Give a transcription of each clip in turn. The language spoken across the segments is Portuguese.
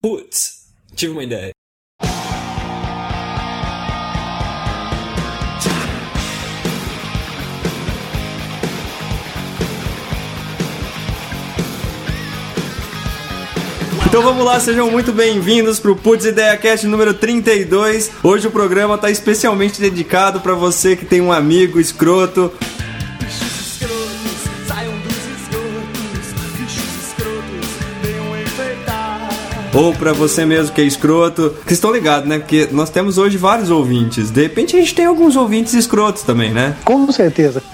Putz, tive uma ideia. Então vamos lá, sejam muito bem-vindos pro Putz Ideia Cast número 32. Hoje o programa tá especialmente dedicado para você que tem um amigo escroto, ou para você mesmo que é escroto. Vocês estão ligados, né? Porque nós temos hoje vários ouvintes. De repente a gente tem alguns ouvintes escrotos também, né? Com certeza.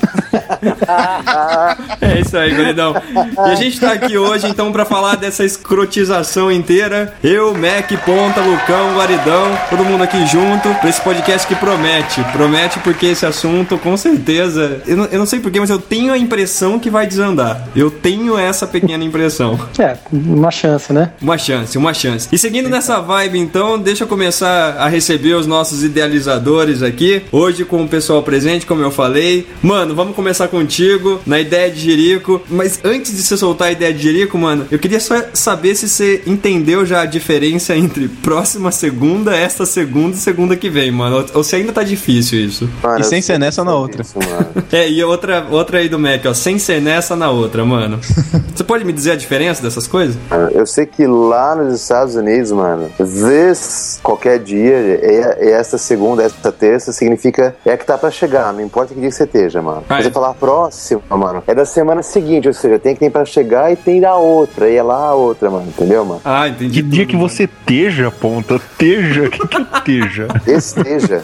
É isso aí, Guridão. E a gente tá aqui hoje, então, pra falar dessa escrotização inteira. Eu, Mac, Ponta, Lucão, Guaridão, todo mundo aqui junto, pra esse podcast que promete. Promete porque esse assunto, com certeza. Eu não, eu não sei porquê, mas eu tenho a impressão que vai desandar. Eu tenho essa pequena impressão. É, uma chance, né? Uma chance, uma chance. E seguindo nessa vibe, então, deixa eu começar a receber os nossos idealizadores aqui. Hoje com o pessoal presente, como eu falei. Mano, vamos começar contigo na ideia de Jerico. Mas antes de você soltar a ideia de Jerico, mano, eu queria só saber se você entendeu já a diferença entre próxima segunda, esta segunda e segunda que vem, mano. Ou se ainda tá difícil isso. Mano, E sem ser nessa ou na outra. Isso. É, e outra, outra aí do Mac, ó, sem ser nessa na outra, mano. Você pode me dizer a diferença dessas coisas? Eu sei que lá nos Estados Unidos, mano, this qualquer dia, é, é essa segunda, essa terça, significa é que tá pra chegar, não importa que dia você esteja, mano. Ah, Você é? falar próxima, mano, é da semana seguinte, ou seja, tem que tem pra chegar e tem da outra, e é lá a outra, mano, entendeu, mano? Ah, entendi. Que dia que mano. você teja, ponta? Teja? Que que é teja? Esteja,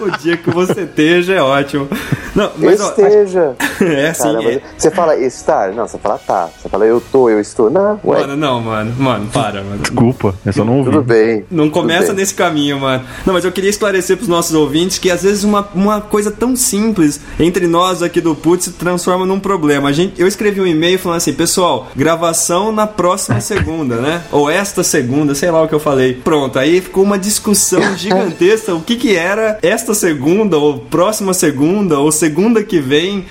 O dia que você esteja é ótimo. Não, mas ó, esteja. é assim. Cara, é- você fala estar? Não, você fala tá. Você fala eu tô, eu estou. Não, ué, Mano, não, mano. Mano, para, mano. Desculpa, eu só não ouvi. tudo bem. Não começa bem. nesse caminho, mano. Não, mas eu queria esclarecer pros nossos ouvintes que às vezes uma, uma coisa tão simples entre nós aqui do Putz se transforma num problema. A gente, eu escrevi um e-mail falando assim, pessoal, gravação na próxima segunda, né? Ou esta segunda, sei lá o que eu falei. Pronto, aí ficou uma discussão gigantesca. O que que era esta segunda, ou próxima segunda, ou segunda que vem.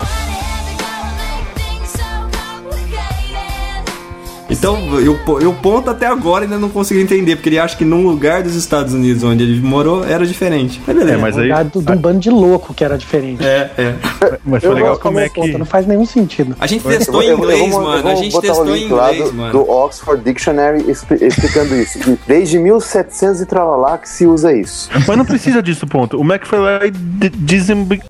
Então, eu, eu ponto até agora ainda não consegui entender, porque ele acha que num lugar dos Estados Unidos onde ele morou era diferente. Mas beleza. É, mas aí. lugar do- de um bando de louco que era diferente. É, é. Mas foi Eu legal como é que. Não faz nenhum sentido. A gente testou em eu vou- eu inglês, vou- mano. A gente testou em link lá inglês, do, mano. Do Oxford Dictionary expli- explicando isso. Desde 1700 e tralalá que se usa isso. Mas não precisa disso, ponto. O Mac foi lá e de- desambi...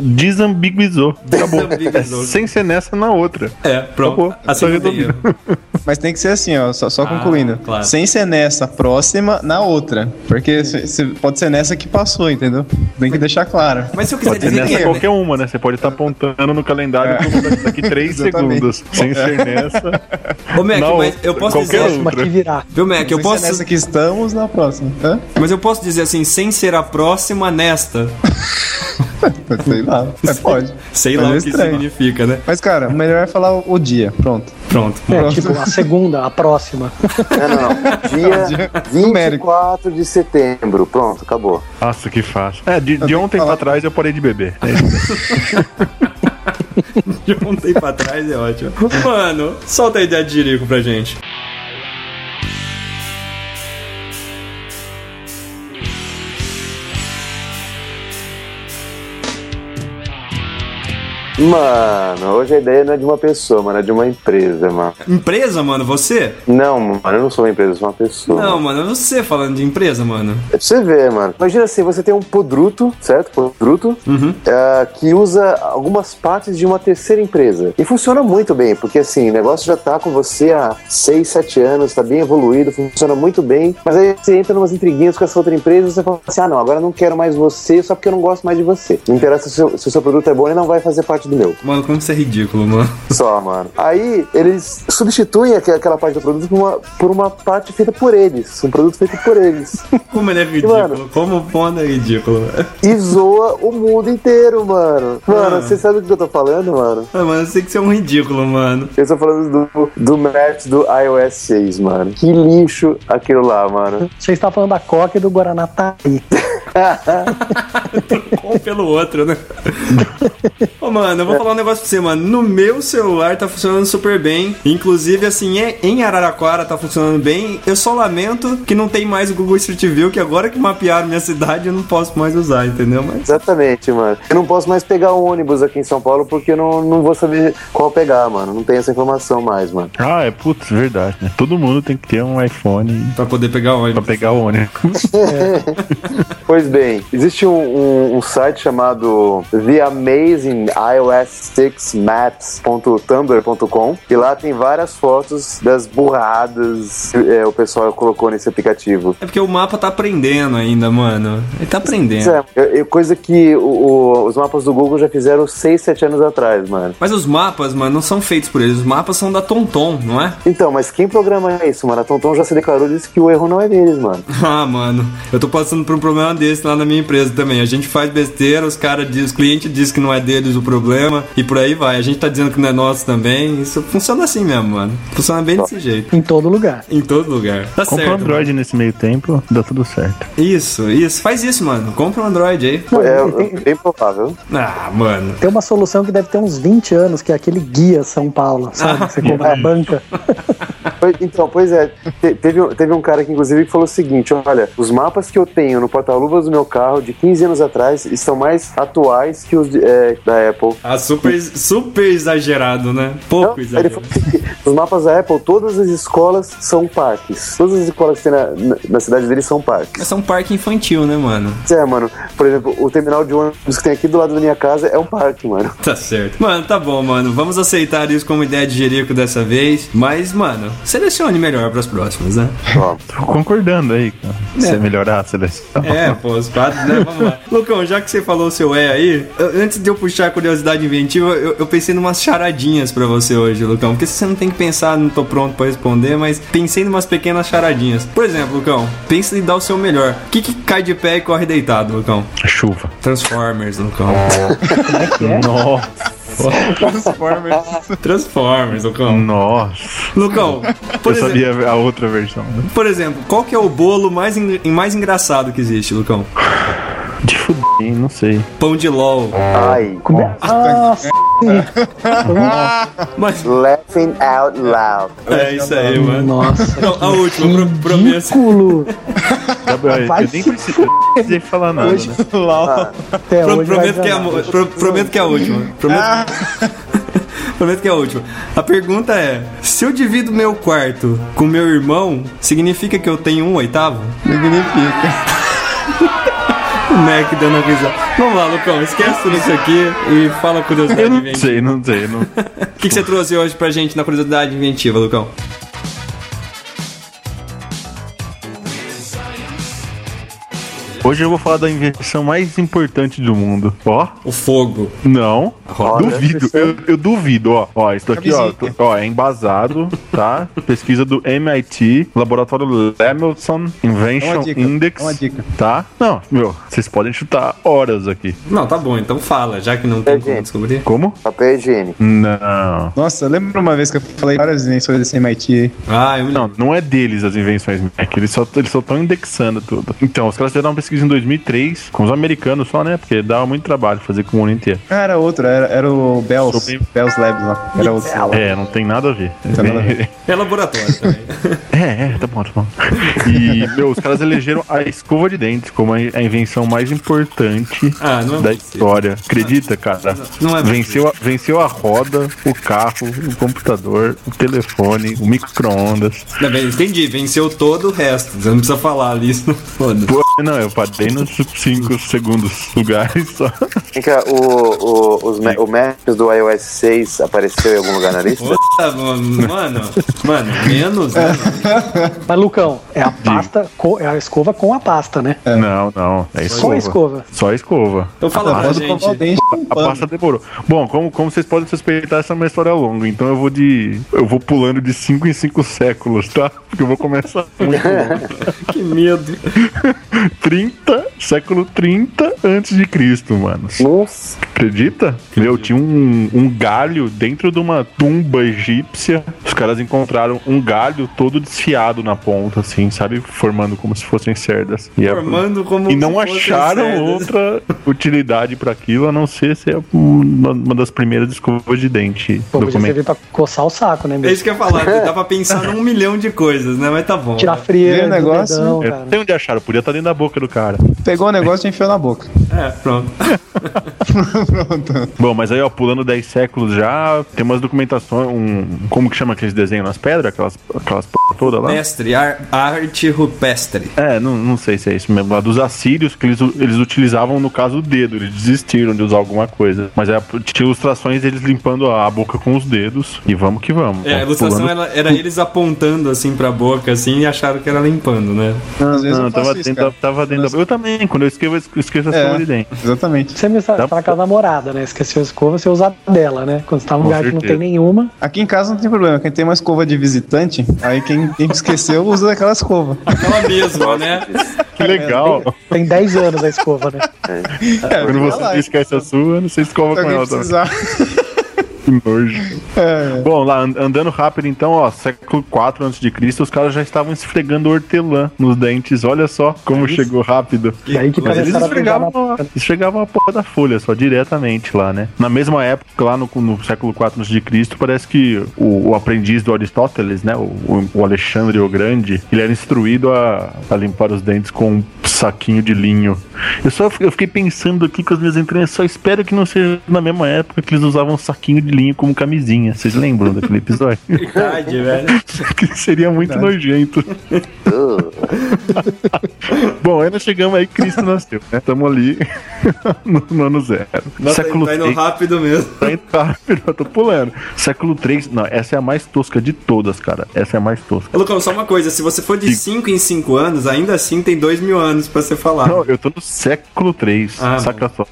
de- desambi... Desambiguizou. Acabou. Desambiguizou. É, sem ser nessa na outra. É, pronto. Acabou. Assim. Mas tem que ser assim, ó, só, só Ah, concluindo. claro. Sem ser nessa próxima, na outra. Porque se- se- pode ser nessa que passou, entendeu? Tem que deixar claro. Mas se eu quiser Pode ser dizer nessa que é, qualquer uma, né? Você pode estar apontando no calendário pro daqui 3 Exatamente. segundos. Sem ser nessa. Ô, Mac, na mas outra. eu posso Qualquer dizer. um. Uma que virar. Viu, Mac, eu Sem posso. ser nessa que estamos, na próxima. Hã? Mas eu posso dizer assim, sem ser a próxima nesta. Sei lá. É, pode. Sei Mas lá é o que estranho. significa, né? Mas, cara, o melhor é falar o, dia. Pronto. Pronto. É, tipo, a segunda, a próxima. Não, não, não. Dia Numérico. 24 de setembro. Pronto, acabou. Nossa, que fácil. É, de, de ontem pra trás eu parei de beber. É isso. De ontem pra trás é ótimo. Mano, solta a ideia de Jerico pra gente. Mano, hoje a ideia não é de uma pessoa, mano, é de uma empresa, mano. Empresa, mano, você? Não, mano, eu não sou uma empresa, eu sou uma pessoa. Não, mano, é você falando de empresa, mano. É pra você ver, mano. Imagina assim, você tem um podruto, certo? Podruto, é, que usa algumas partes de uma terceira empresa. E funciona muito bem, porque assim, o negócio já tá com você há 6, 7 anos, tá bem evoluído, funciona muito bem. Mas aí você entra numas intriguinhas com essa outra empresa e você fala assim: ah, não, agora eu não quero mais você só porque eu não gosto mais de você. Não interessa se o seu, se o seu produto é bom, ele não vai fazer parte do meu. Mano, como você é ridículo, mano. Só, mano. Aí eles substituem aqu- aquela parte do produto por uma, por uma parte feita por eles. Um produto feito por eles. Como ele é ridículo. Mano. Como o Pona é ridículo. e zoa o mundo inteiro, mano. Mano, Ah. você sabe do que eu tô falando, mano? Ah, mano, eu sei que você é um ridículo, mano. Eu tô falando do, do match do iOS 6, mano. Que lixo aquilo lá, mano. Você está falando da Coca e do Guaraná Taí. um pelo outro, né? Ô, mano, eu vou falar um negócio pra você, mano. No meu celular tá funcionando super bem. Inclusive, assim, é- em Araraquara tá funcionando bem. Eu só lamento que não tem mais o Google Street View, que agora que mapearam minha cidade eu não posso mais usar, entendeu? Mas. Exatamente, mano. Eu não posso mais pegar o ônibus aqui em São Paulo porque eu não, não vou saber qual pegar, mano. Não tem essa informação mais, mano. Ah, é putz, verdade, né? Todo mundo tem que ter um iPhone Pra poder pegar o pra ônibus. pegar o ônibus. Pois bem, existe um, um- um site chamado The Amazing iOS 6 Maps.tumblr.com e lá tem várias fotos das burradas que é, o pessoal colocou nesse aplicativo. É porque o mapa tá aprendendo ainda, mano. Ele tá aprendendo. É, é- coisa que o- o- os mapas do Google já fizeram 6, 7 anos atrás, mano. Mas os mapas, mano, não são feitos por eles. Os mapas são da TomTom, não é? Então, mas quem programa isso, mano? A TomTom já se declarou e disse que o erro não é deles, mano. Ah, mano, eu tô passando por um problema desse lá na minha empresa também. A gente faz besteira, os caras dizem, os clientes dizem que não é deles o problema e por aí vai. A gente tá dizendo que não é nosso também. Isso funciona assim mesmo, mano. Funciona bem desse jeito. Em todo lugar. Em todo lugar. Tá Compra certo. um Android nesse meio tempo, dá tudo certo. mano. Isso, isso. Faz isso, mano. Compra um Android aí. É bem provável. Ah, mano. Tem uma solução que deve ter uns 20 anos, que é aquele guia São Paulo, sabe? Você compra a banca. Então, pois é, te- teve, um- teve um cara que inclusive que falou o seguinte: olha, os mapas que eu tenho no porta-luvas do meu carro de 15 anos atrás estão mais atuais que os de- é, da Apple. Ah, super, super exagerado, né? Pouco ele exagerado. os mapas da Apple, todas as escolas são parques. Todas as escolas que tem na, na, na cidade dele são parques. Mas é um parque infantil, né, mano? É, mano. Por exemplo, o terminal de ônibus que tem aqui do lado da minha casa é um parque, mano. Tá certo. Mano, tá bom, mano. Vamos aceitar isso como ideia de Jerico dessa vez. Mas, mano, selecione melhor pras próximas, né? Ó, Tô concordando aí, cara. Você melhorar a seleção. É, pô, os quadros, né? Vamos lá. Lucão, já que você falou o seu é aí, antes de eu puxar a curiosidade inventiva, eu, eu pensei numas charadinhas pra você hoje, Lucão. Porque você não tem que pensar, não tô pronto pra responder, mas pensei numas pequenas charadinhas. Por exemplo, Lucão, pensa em dar o seu melhor. O que, que cai de pé e corre deitado, Lucão? Chuva. Transformers, Lucão. Nossa. Transformers. Transformers, Lucão. Nossa. Lucão, por eu exemplo, sabia a outra versão. Né? por exemplo, qual que é o bolo mais, en- mais engraçado que existe, Lucão? De fuder, não sei. Pão de LOL. ai. Como é? Ah. Mas Laughing out loud. é isso aí, mano. Nossa. Não, a última, pro, prometo. Ridículo. Eu, Vai eu nem preciso precisei falar nada. Né? Até Pro- hoje prometo, que é a, pro- prometo que é a última. Prometo, prometo que é a última. A pergunta é: se eu divido meu quarto com meu irmão, significa que eu tenho um oitavo? Significa. O Mac dando a risada. Vamos lá, Lucão, esquece tudo isso aqui e fala curiosidade Eu não inventiva. sei, não sei. Não... O que, que você trouxe hoje pra gente na curiosidade inventiva, Lucão? Hoje eu vou falar da invenção mais importante do mundo. Ó, O fogo. não. Roda. Duvido, eu, eu duvido, ó. Ó, isso daqui, ó, ó, é embasado, tá? Pesquisa do MIT, Laboratório Lemelson É Invention uma dica, Index. é uma dica. Tá? Não, meu, vocês podem chutar horas aqui. Não, tá bom, então fala, já que não tem É, como descobrir. Como? Papel higiênico. Não. Nossa, lembra uma vez que eu falei várias invenções desse MIT? Ah, eu me Não, não é deles as invenções Mac, eles só eles só estão indexando tudo. Então, os caras fizeram uma pesquisa em 2003, com os americanos só, né? Porque dava muito trabalho fazer com o mundo inteiro. Ah, era outro, era, era o Bells, Sobre- Bells Labs lá. Era outro. É, não tem nada a ver. tem nada a ver. É laboratório também. É, é, tá bom, tá bom. E, meu, os caras elegeram a escova de dentes como a invenção mais importante Ah, não é da possível. história. Acredita, cara? Não é venceu, a, venceu a roda, o carro, o computador, o telefone, o micro-ondas. Entendi, venceu todo o resto. Você não precisa falar ali, isso não foda. Pô, não, eu parei nos 5 segundos lugares só. Vem cá, o, o, os, ma- o Maps do iOS 6 apareceu em algum lugar na lista? Puta, mano, mano, menos, né? Mas, Lucão, é a pasta, co- é a escova com a pasta, né? Não, não. É escova. Só a escova. Só a escova. Então fala pra Pode escovar o gente. A pasta demorou. Bom, como, como vocês podem suspeitar, essa é uma história longa. Então eu vou de. Eu vou pulando de 5 em 5 séculos, tá? Porque eu vou começar muito longo. Que medo. 30, século 30 antes de Cristo, mano. Nossa. Acredita? Meu, tinha um, um galho dentro de uma tumba egípcia. Os caras encontraram um galho todo desfiado na ponta, assim, sabe? Formando como se fossem cerdas. E, é- Formando como e não acharam cerdas. outra utilidade pra aquilo, a não ser ser uma, uma das primeiras escovas de dente Pô, podia servir pra coçar o saco, né, É mesmo? isso que eu ia falar, dá pra pensar num milhão de coisas, né? Mas tá bom. Tirar né? frieira Vê o do negócio, dedão, não sei onde acharam, podia estar dentro da boca do cara. Pegou o negócio e enfiou na boca. É, pronto. Pronto. Bom, mas aí, ó, pulando 10 séculos já, tem umas documentações, um. Como que chama aqueles desenhos nas pedras? Aquelas, aquelas p toda lá? Mestre, ar- arte rupestre. É, não, não sei se é isso mesmo. Lá dos assírios, que eles, eles utilizavam, no caso, o dedo. Eles desistiram de usar alguma coisa. Mas é, tinha ilustrações deles limpando a boca com os dedos. E vamos que vamos. É, a ilustração pulando- era, era eles apontando assim pra boca, assim, e acharam que era limpando, né? Às vezes Não, eu tava isso, dentro, cara. tava dentro da... Eu também, quando eu escrevo, eu esqueço a É. escova de dente. Exatamente. Você me está Dá- com a namorada, né? Esqueceu a escova, você usa dela, né? Quando você tá num lugar que não certeza. tem nenhuma. Aqui em casa não tem problema. Quem tem uma escova de visitante, aí quem, quem esqueceu usa aquela escova. Aquela mesma, né? Que legal. Tem 10 anos a escova, né? É, Quando você esquece a sua, não sei se escova Se com ela também. Que nojo. É. Bom, lá and- andando rápido então, ó, século 4 a.C., os caras já estavam esfregando hortelã nos dentes. Olha só como chegou rápido. Daí que Mas eles começaram a na esfregavam, a- esfregavam a porra da folha só diretamente lá, né? Na mesma época, lá no, no século 4 a.C., parece que o, o aprendiz do Aristóteles, né? O, o Alexandre o Grande, ele era instruído a, a limpar os dentes com um saquinho de linho. Eu só eu fiquei pensando aqui com as minhas entranhas, só espero que não seja na mesma época que eles usavam um saquinho de como camisinha. Vocês lembram daquele episódio? Verdade, velho. que seria muito nojento. Bom, aí nós chegamos aí, Cristo nasceu, né? Estamos ali no, no ano zero. Nossa, Século tá indo três- rápido mesmo. Tá indo rápido, eu tô pulando. Século 3, não, essa é a mais tosca de todas, cara. Essa é a mais tosca. Ô, Lucão, só uma coisa, se você for de 5 em 5 anos, ainda assim tem 2 mil anos pra você falar. Não, eu tô no século 3, Ah, saca só.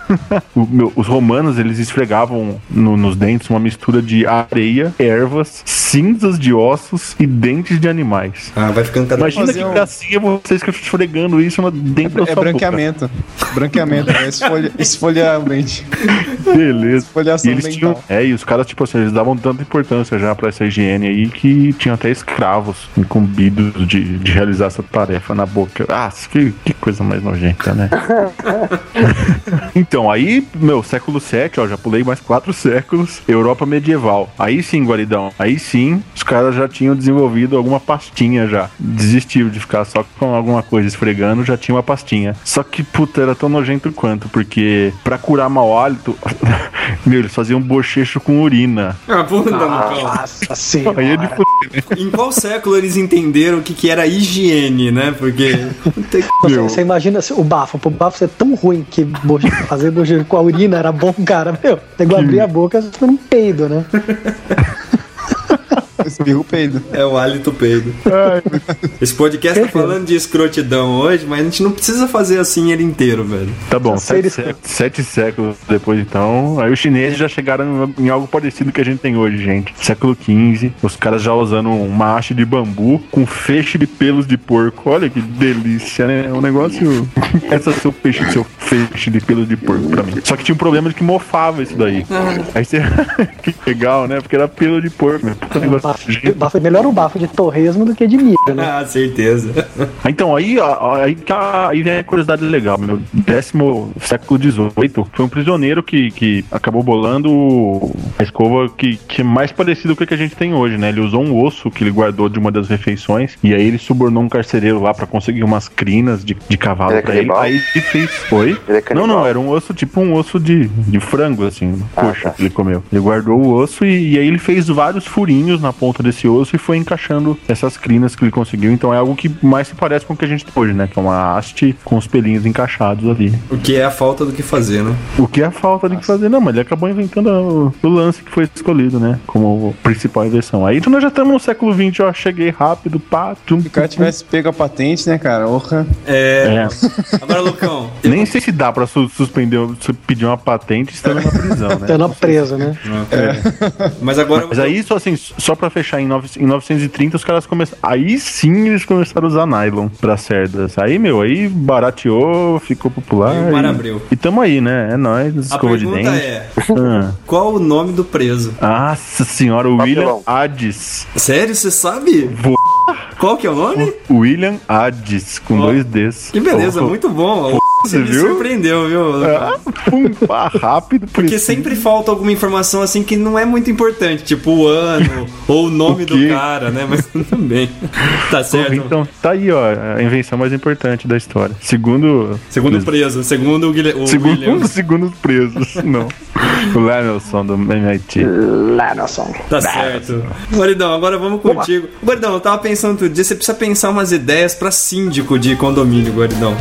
O meu- os romanos, eles esfregavam no- nos dentes uma mistura de areia, ervas, cinzas de ossos e dentes de animais. Ah, vai ficando cada Imagina fazer que um- gracinha você esfregando isso dentro da É sua branqueamento. Branqueamento, é esfolha, esfoliar o dente. boca. Beleza. E Esfoliação eles tinham, é, e os caras, tipo assim, eles davam tanta importância já pra essa higiene aí que tinham até escravos incumbidos de, de realizar essa tarefa na boca. Ah, que, que coisa mais nojenta, né? então, aí, meu, século 7, ó, já pulei mais quatro séculos, Europa medieval. Aí sim, guaridão, aí sim, os caras já tinham desenvolvido alguma pastinha já. Desistiu de ficar só com alguma coisa esfregando, já tinha uma pastinha. Só que, puta, era tão nojento quanto, porque pra curar mau hálito, meu, eles faziam bochecho com urina. Ah, puta, Lucão. Nossa senhora. Aí é de? Em qual século eles entenderam o que, que era higiene, né? Porque. Você, você imagina se o bafo, pro bafo ser tão ruim que boche- fazer bochecho com a urina era bom, cara, meu. Tem que abrir a boca você não peido, né? Espirra o peido. É o hálito peido. Esse podcast tá falando de escrotidão hoje, mas a gente não precisa fazer assim ele inteiro, velho. Tá bom, sete, sé- sete séculos depois então. Aí os chineses já chegaram em algo parecido que a gente tem hoje, gente. Século XV, os caras já usando uma haste de bambu com feixe de pelos de porco. Olha que delícia, né? É um negócio. Essa seu peixe, seu feixe de pelos de porco pra mim. Só que tinha um problema de que mofava isso daí. Aí você. que legal, né? Porque era pelo de porco, meu. Puta negócio. Bafo, bafo, melhor o bafo de torresmo do que de milho, né? Ah, certeza. Ah, Então, aí, ó, aí, a- aí vem a curiosidade legal. No décimo século XVIII, foi um prisioneiro que, que acabou bolando a escova que, que é mais parecida com o que a gente tem hoje, né? Ele usou um osso que ele guardou de uma das refeições e aí ele subornou um carcereiro lá pra conseguir umas crinas de, de cavalo Ele é pra ele. Aí ele fez. Oi? Ele é não, não, era um osso tipo um osso de, de frango, assim, Ah, coxa tá. que ele comeu. Ele guardou o osso e, e aí ele fez vários furinhos na ponta desse osso e foi encaixando essas crinas que ele conseguiu. Então é algo que mais se parece com o que a gente tem hoje, né? Que é uma haste com os pelinhos encaixados ali. O que é a falta do que fazer, né? O que é a falta de que fazer? Não, mas ele acabou inventando o, lance que foi escolhido, né? Como principal invenção. Aí então nós já estamos no século XX, ó. Cheguei rápido, pá, tum, Se o cara tivesse pego a patente, né, cara? Orra. É. É. Agora, Lucão. Nem sei se dá pra su- suspender, su- pedir uma patente estando na prisão, né? Tendo preso, né? Mas agora. Mas aí, só assim, só pra fechar em, nove- em 930, os caras começaram. Aí sim eles começaram a usar nylon pra cerdas. Aí, meu, aí barateou, ficou popular. E o mar e, abriu. e tamo aí, né? É nóis, A escova de pergunta dente. é: Ah. qual o nome do preso? Nossa senhora, o William. Hades. Sério, você sabe? Vou- Qual que é o nome? William Hades, com Ó, dois Ds. Que beleza, Oh, muito bom. Você me viu? surpreendeu, viu? Ah, pum, pá, rápido, Porque preciso. sempre falta alguma informação assim que não é muito importante, tipo o ano ou o nome O do cara, né? Mas tudo bem. Tá certo. Então, tá aí, ó, a invenção mais importante da história. Segundo. Segundo o preso, segundo o, Guilherme, o Segundo, William. segundo os presos, não. O Lemelson do MIT. Som. Tá certo. Guaridão, agora vamos contigo. Guaridão, eu tava pensando outro dia, você precisa pensar umas ideias pra síndico de condomínio, Guaridão.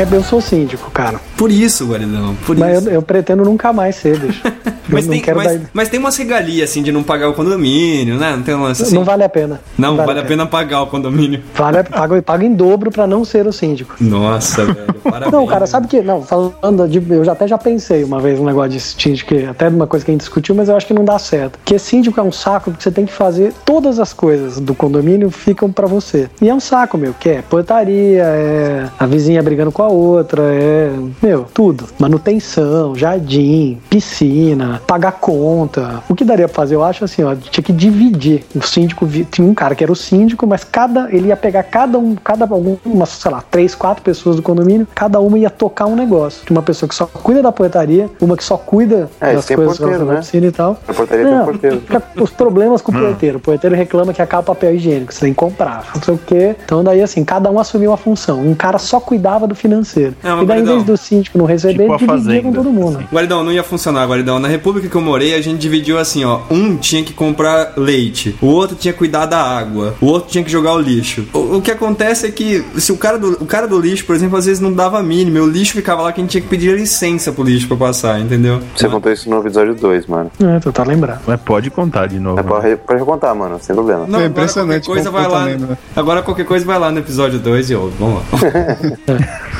É, eu sou síndico, cara. Por isso, Guaridão, por Mas isso. eu, eu pretendo nunca mais ser, bicho. Mas não tem, mas, dar. mas tem umas regalias, assim, de não pagar o condomínio, né? Não tem um lance assim? Não vale a pena. Não, vale, a pena pagar o condomínio. Vale, paga, paga em dobro pra não ser o síndico. Nossa, velho, parabéns. Não, cara, sabe que. Não, falando de. Eu já até já pensei uma vez um negócio de síndico, que até uma coisa que a gente discutiu, mas eu acho que não dá certo. Porque síndico é um saco que você tem que fazer todas as coisas do condomínio ficam pra você. E é um saco, meu, que é portaria, é a vizinha brigando com a outra, é. Meu, tudo. Manutenção, jardim, piscina, pagar conta. O que daria pra fazer? Eu acho assim, ó, tinha que dividir. O síndico tinha um cara que era o síndico, mas cada. Ele ia pegar cada um, cada algumas, sei lá, três, quatro pessoas do condomínio, cada uma ia tocar um negócio. Tinha uma pessoa que só cuida da portaria, uma que só cuida É, das tem coisas porteiro, à né? piscina e tal. A portaria tem Não, porteiro. fica os problemas com o porteiro. O porteiro reclama que acaba o papel higiênico, você tem que comprar, não sei o quê. Então daí assim, cada um assumiu uma função. Um cara só cuidava do financeiro. É, mas, e daí, em vez do síndico não receber, tipo dividia com todo mundo. assim. Guaridão, não ia funcionar, Guaridão. Na república que eu morei, a gente dividiu assim, ó. Um tinha que comprar leite, o outro tinha que cuidar da água, o outro tinha que jogar o lixo. O, o que acontece é que se o cara, do, o cara do lixo, por exemplo, às vezes não dava a mínima, o lixo ficava lá que a gente tinha que pedir licença pro lixo pra passar, entendeu? Você contou isso no episódio 2, mano. É, tu tá lembrado. Mas pode contar de novo. É pra, re- pra recontar, mano, sem problema. Não, É agora impressionante qualquer coisa vai lá. também, né? Agora qualquer coisa vai lá no episódio 2 e ouve. Vamos lá.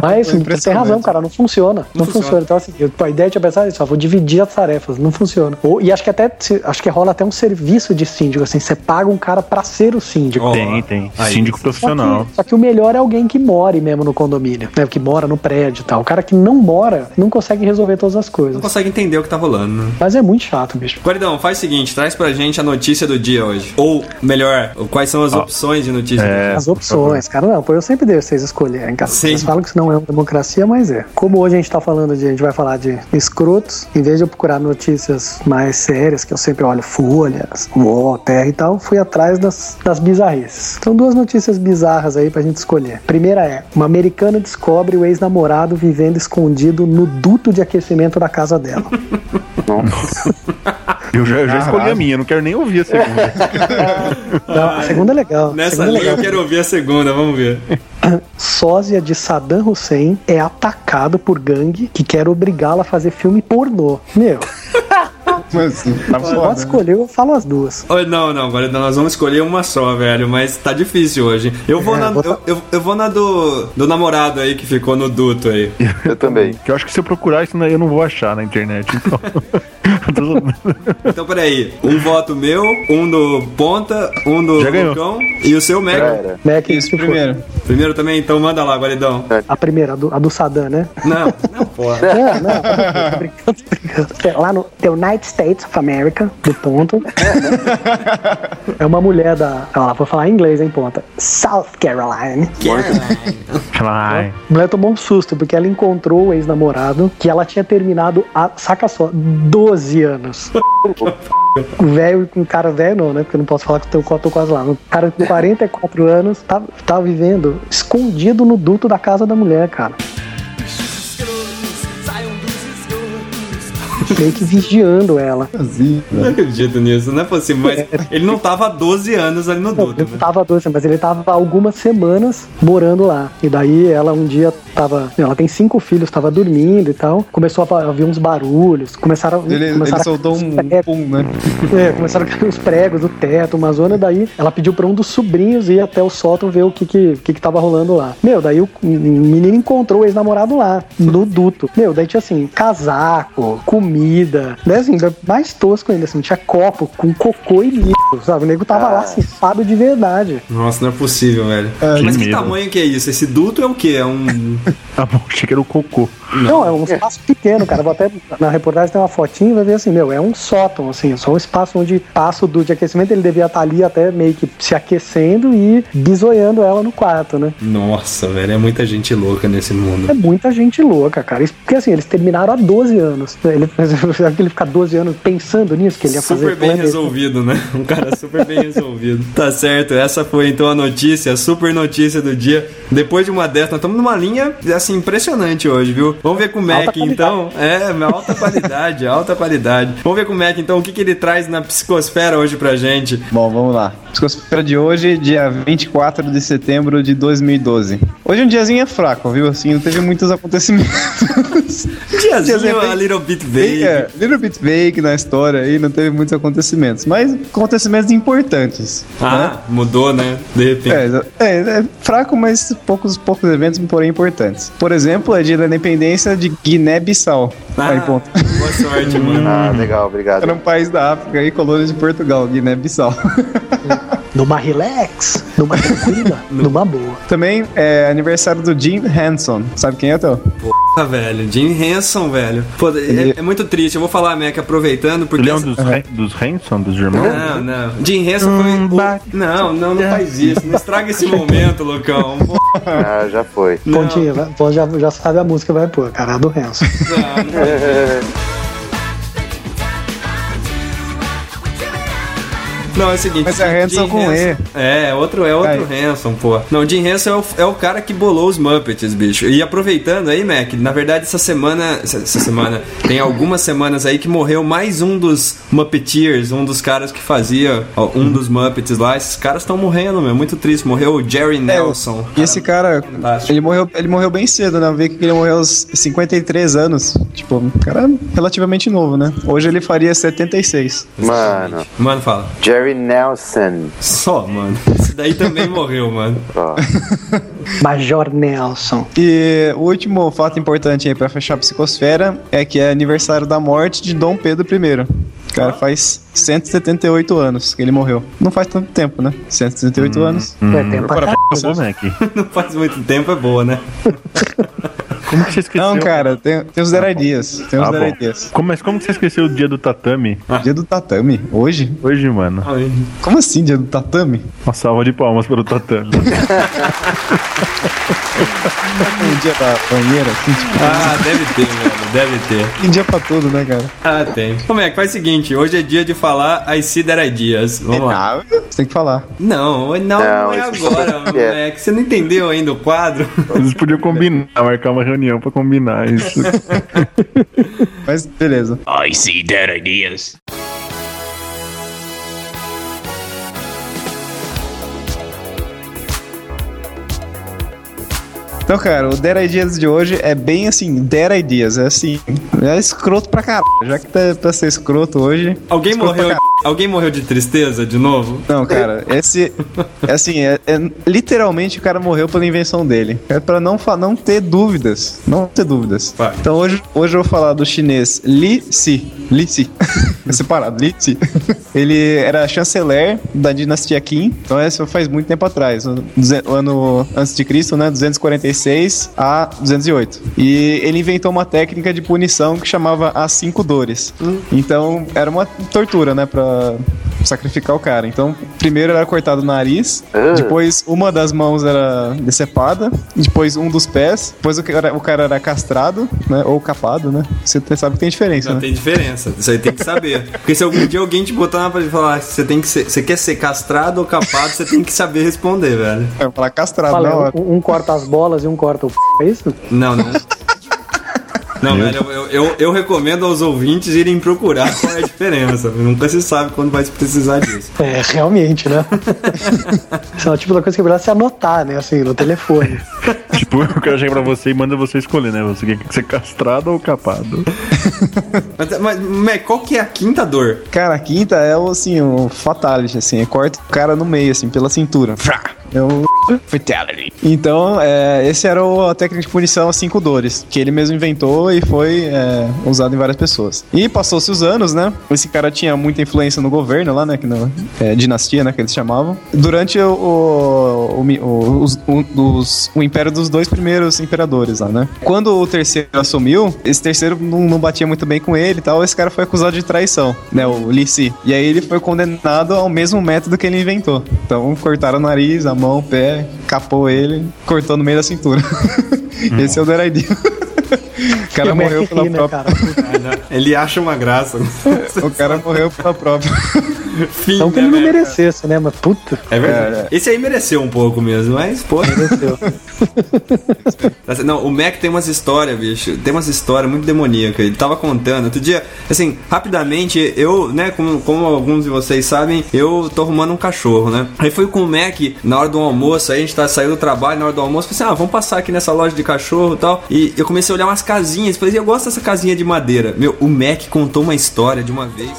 Mas você tem razão, cara, não funciona. Não, Não funciona. funciona. Então, assim, eu- a ideia tinha pensado isso, ó, vou dividir as tarefas, não funciona. Ou- e acho que até acho que rola até um serviço de síndico, assim, você paga um cara pra ser o síndico. Tem, tem. aí. Síndico Só profissional. que, só que o melhor é alguém que more mesmo no condomínio, né? Que mora no prédio e tal. O cara que não mora não consegue resolver todas as Não coisas. consegue entender o que tá rolando, né? Mas é muito chato, bicho. Guaridão, faz o seguinte, traz pra gente a notícia do dia hoje. Ou, melhor, quais são as opções de notícia do é. dia. As opções, cara, não, pô, eu sempre deixo vocês escolherem, cara. Sim. Vocês falam que isso não é uma democracia, mas é. Como hoje a gente tá falando de, a gente vai falar de escrotos, em vez de eu procurar notícias mais sérias, que eu sempre olho folhas, UOL, terra e tal, fui atrás das, das bizarrices. São duas notícias bizarras aí pra gente escolher. Primeira é, uma americana descobre o ex-namorado vivendo escondido no duto de aquecimento da casa dela. Eu já, eu já escolhi a minha, não quero nem ouvir a segunda. Não, a segunda é legal. Nessa é linha legal. eu quero ouvir a segunda, vamos ver. Sósia de Saddam Hussein é atacado por gangue que quer obrigá-la a fazer filme pornô. Meu, Mas tá pode foda. né? escolher, eu falo as duas. Oh, não, não, agora nós vamos escolher uma só, velho, mas tá difícil hoje. Eu vou, É, na, eu, eu, eu vou na do, do namorado aí que ficou no duto aí. Eu também. Que eu acho que se eu procurar isso eu não vou achar na internet. Então. Então, peraí, um voto meu, um do Ponta, um do Já. Lucão e o seu Mac. Mac, Isso que foi? primeiro. Primeiro também, então manda lá, Guaridão. A primeira, a do, a do Saddam, né? Não, não, porra. Não, não, tô brincando, tô brincando. É Lá no The United States of America, do ponto. É uma mulher da. Ó, vou falar em inglês, hein, ponta. South Carolina. Ai, A mulher tomou um susto porque ela encontrou o ex-namorado que ela tinha terminado há, saca só, 12 anos. O velho, um cara velho não, né? Porque eu não posso falar que eu tô quase lá. Um cara com 44 anos tá, tá vivendo escondido no duto da casa da mulher, cara. Meio que vigiando ela. Assim, Não acredito nisso, não é possível, mas ele não tava há 12 anos ali no Não, duto, ele né? não tava doce, mas ele tava há algumas semanas morando lá. E daí ela um dia tava. Ela tem cinco filhos, tava dormindo e tal. Começou a ouvir uns barulhos. Começaram, ele, ele começaram a soltou um pum, né? É, começaram a cair uns pregos do teto, uma zona. Daí ela pediu pra um dos sobrinhos ir até o sótão ver o que que, que, que tava rolando lá. Meu, daí o menino encontrou o ex-namorado lá, no duto. Meu, daí tinha assim, casaco, comida comida. Né, assim, mais tosco ainda, assim, tinha copo com cocô e lixo, sabe? O nego tava lá cifado de verdade. Nossa, não é possível, velho. que Mas que medo. tamanho que é isso? Esse duto é o quê? É um. Ah, bom, achei que era o cocô. Não, é um espaço pequeno, cara. Vou até na reportagem tem uma fotinha e vai ver assim, meu, é um sótão, assim, é só um espaço onde passa o duto de aquecimento, ele devia estar ali até meio que se aquecendo e bisoiando ela no quarto, né? Nossa, velho, é muita gente louca nesse mundo. É muita gente louca, cara. Isso- Porque assim, eles terminaram há 12 anos. Ele, será que ele ficar 12 anos pensando nisso que ele ia fazer? Super bem plano? resolvido, né? Um cara super bem resolvido. Tá certo, essa foi então a notícia, a super notícia do dia. Depois de uma dessa, nós estamos numa linha, assim, impressionante hoje, viu? Vamos ver com o Mac, então. É, alta qualidade, alta qualidade. Vamos ver com o Mac, então, o que, que ele traz na psicosfera hoje pra gente. Bom, vamos lá. Psicosfera de hoje, dia 24 de setembro de 2012. Hoje é um diazinho fraco, viu? Assim, não teve muitos acontecimentos. Diazinho, Diazinho a bem- little bit Bem, vague. é, little bit vague na história aí, não teve muitos acontecimentos. Mas acontecimentos importantes. Ah, mudou, né? De repente. É, é, é fraco, mas poucos, poucos eventos, porém importantes. Por exemplo, é dia da independência de Guiné-Bissau. Aí, ponto. boa sorte, mano. Ah, legal, obrigado. Era um país da África e colônia de Portugal, Guiné-Bissau. Numa relax, numa tranquila, numa boa. Também é aniversário do Jim Henson. Sabe quem é, Théo? Ah, velho, Jim Henson, velho. Pô, é, Ele- é muito triste. Eu vou falar, Mac, aproveitando, porque. Ele é um dos, Hen- dos Hanson, dos irmãos? Não, não. Jim Henson foi. o- Não, não, não faz isso. Não estraga esse momento, Lucão. Ah, já foi. Não, Pontinho, já, já sabe a música, vai pôr, cara, a do Renzo. não, não. Não, é o seguinte. Mas é Hanson Jim com E. É, outro, é outro. Hanson, pô. Não, Jim Henson é o, é o cara que bolou os Muppets, bicho. E aproveitando aí, Mac, na verdade, essa semana. Essa, essa semana. Tem algumas semanas aí que morreu mais um dos Muppeteers, um dos caras que fazia ó, um dos Muppets lá. Esses caras estão morrendo, meu. Muito triste. Morreu o Jerry Nelson. E esse cara, fantástico. ele morreu, ele morreu bem cedo, né? Eu vi que ele morreu aos 53 anos. Tipo, um cara relativamente novo, né? Hoje ele faria 76. Mano, Mano, fala. Jerry Nelson. Só, mano. Esse daí também morreu, mano. Major Nelson. E o último fato importante aí pra fechar a psicosfera é que é aniversário da morte de Dom Pedro I. O cara faz 178 anos que ele morreu. Não faz tanto tempo, né? 178 anos. É tempo pra. Não faz muito tempo, é boa, né? Como que você esqueceu? Não, cara, tem, tem os Deradias. Tem os Ah, bom. Deradias. Como, mas como que você esqueceu o dia do tatame? Dia do tatame? Hoje? Hoje, mano. Como assim, dia do tatame? Uma salva de palmas para o tatame. Um dia da banheira, assim, tipo, Ah, deve ter, mano. Deve ter. tem dia pra tudo, né, cara? Ah, tem. Como é que faz o seguinte? Hoje é dia de falar I see that ideas. Vamos lá. Ah, você tem que falar. Não, não, não Não, é agora, é. moleque. Você não entendeu ainda o quadro? Eles podiam combinar, marcar uma reunião pra combinar isso. Mas beleza. I see dead ideas. Então, cara, o Dead Ideas de hoje é bem assim, Dead Ideas, é assim, é escroto pra caralho. Já que tá pra ser escroto hoje. Alguém escroto pra morreu, alguém morreu de tristeza de novo? Não, cara, esse. É assim, é, é- literalmente o cara morreu pela invenção dele. É pra não, não ter dúvidas. Não ter dúvidas. Vai. Então hoje, hoje eu vou falar do chinês Li Si. Li Si. é separado, Li Si. Ele era chanceler da dinastia Qin. Então isso faz muito tempo atrás. no ano antes de Cristo, né? 246 a 208. E ele inventou uma técnica de punição que chamava as cinco dores. Então era uma tortura, né? Pra sacrificar o cara. Então, primeiro era cortado o nariz, Ah. depois uma das mãos era decepada, depois um dos pés, depois o cara, o cara era castrado, né? Ou capado, né? Você sabe que tem diferença, Já né? tem diferença. Isso aí tem que saber. Porque se algum dia alguém te botar na parede e falar que você tem que ser. Você quer ser castrado ou capado, você tem que saber responder, velho. Eu falar castrado Fala, hora. um, um corta as bolas e um corta o p... é isso? Não, não. Não, velho, eu, eu, eu recomendo aos ouvintes irem procurar qual é a diferença. Nunca se sabe quando vai precisar disso. É, realmente, né? Isso é o tipo da coisa que é melhor se anotar, né? Assim, no telefone. tipo, o cara chega pra você e manda você escolher, né? Você quer ser castrado ou capado? Mas, mas Mac, qual que é a quinta dor? Cara, a quinta é o assim, o fatality, assim, é corta o cara no meio, assim, pela cintura. Frá! É o Fatality. Então, é, esse era o, a técnica de punição a cinco dores, que ele mesmo inventou e foi é, usado em várias pessoas. E passou-se os anos, né? Esse cara tinha muita influência no governo lá, né? Que no, é, dinastia, né? Que eles chamavam. Durante o, o, o, os- os- o império dos dois primeiros imperadores lá, né? Quando o terceiro assumiu, esse terceiro não, não batia muito bem com ele e tal. Esse cara foi acusado de traição, né? O Li Si. E aí ele foi condenado ao mesmo método que ele inventou. Então cortaram o nariz, a mão, o pé, capou ele, cortou no meio da cintura. Esse é o Deraidi. O cara morreu pela né, própria. cara? Ele acha uma graça. O cara morreu pela própria. Fim, Não que né, ele não Mac? merecesse, né? Mas puta, É verdade. Esse aí mereceu um pouco mesmo, mas, pô. mereceu. Não, o Mac tem umas histórias, bicho. Tem umas histórias muito demoníacas. Ele tava contando. Outro dia, assim, rapidamente, eu, né, como, como alguns de vocês sabem, eu tô arrumando um cachorro, né? Aí fui com o Mac na hora do almoço, aí a gente tá saindo do trabalho na hora do almoço. Falei assim, ah, vamos passar aqui nessa loja de cachorro e tal. E eu comecei a olhar umas casinhas. Eu gosto dessa casinha de madeira. Meu, o Mac contou uma história de uma vez.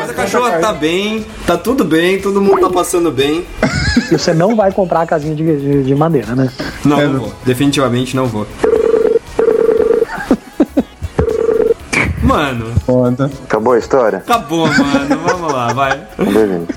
Mas a cachorra tá bem, tá tudo bem, todo mundo tá passando bem. E você não vai comprar a casinha de, de, de madeira, né? Não, não vou. Definitivamente não vou. Mano, Conta. Acabou a história? acabou, mano. Vamos lá, vai.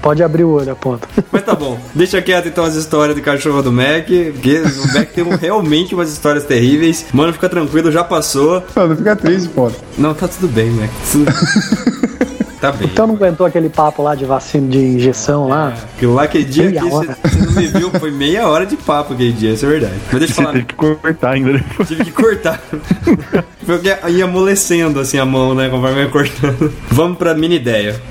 Pode abrir o olho, aponta. Mas tá bom. Deixa quieto então as histórias de cachorro do Mac. Porque o Mac tem realmente umas histórias terríveis. Mano, fica tranquilo, já passou. Não, não fica triste, pô. Não, tá tudo bem, Mac. Tudo- Tá bem. Então não aguentou aquele papo lá de vacina de injeção lá? Aquilo lá, aquele dia Meia que você hora. você não me viu, foi meia hora de papo aquele dia, isso é verdade. Mas deixa eu Você falar. teve que cortar ainda depois. Tive que cortar. Foi porque ia amolecendo assim a mão, né? Conforme ia cortando. Vamos pra mini ideia.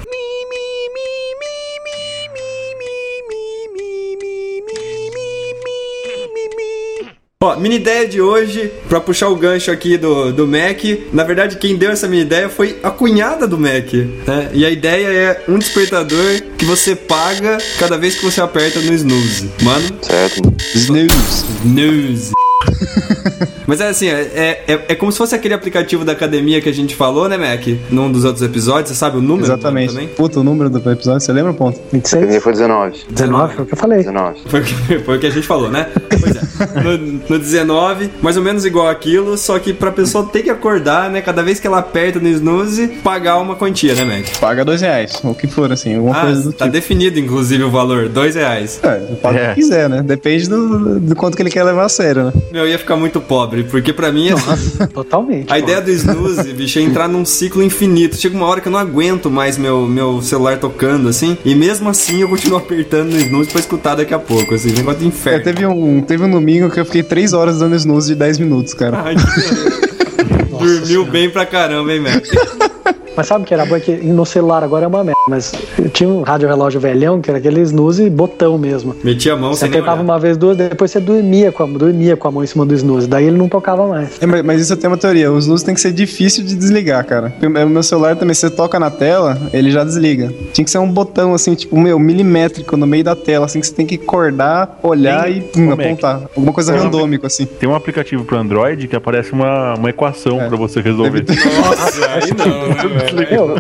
Ó, mini ideia de hoje, pra puxar o gancho aqui do, do Mac. Na verdade, quem deu essa mini ideia foi a cunhada do Mac. Né? E a ideia é um despertador que você paga cada vez que você aperta no snooze. Mano, Certo? Snooze. Snooze. Mas é assim, é, é, é como se fosse aquele aplicativo da academia que a gente falou, né, Mac? Num dos outros episódios, você sabe o número Exatamente. também? Puta, o número do episódio, você lembra, ponto? 26? Foi 19. 19, foi o que eu falei. 19. Foi, o que- foi o que a gente falou, né? Pois é. No, no 19, mais ou menos igual aquilo, só que pra pessoa ter que acordar, né? Cada vez que ela aperta no snooze, pagar uma quantia, né, Mac? Paga dois reais, ou o que for, assim, alguma Ah, coisa do tá tipo. definido, inclusive, o valor, dois reais. É, paga o É. que quiser, né? Depende do, do quanto que ele quer levar a sério, né? Meu, eu ia ficar muito pobre, porque pra mim, assim, Totalmente. A ideia do snooze, bicho, é entrar num ciclo infinito. Chega uma hora que eu não aguento mais meu, meu celular tocando, assim. E mesmo assim eu continuo apertando no snooze pra escutar daqui a pouco, assim. Negócio de É, inferno. teve, um, teve um domingo que eu fiquei três horas dando snooze de 10 minutos, cara. Ai, que- Dormiu bem pra caramba, hein, Mac? Mas sabe o que era bom? É que no celular agora é uma merda. Mas eu tinha um rádio relógio velhão, que era aquele snooze botão mesmo. Meti a mão Você sem nem apertava olhar. uma vez, duas, depois você dormia com, a, dormia com a mão em cima do snooze. Daí ele não tocava mais. É, mas, mas isso eu tenho uma teoria. O snooze tem que ser difícil de desligar, cara. O meu celular também, você toca na tela, ele já desliga. Tinha que ser um botão, assim, tipo, meu, milimétrico no meio da tela, assim, que você tem que acordar, olhar Tem- e pum, Mac, apontar. Alguma coisa tem randômica, assim. Tem um aplicativo pro Android que aparece uma, uma equação É. pra você resolver. Deve Nossa, aí não, né, velho?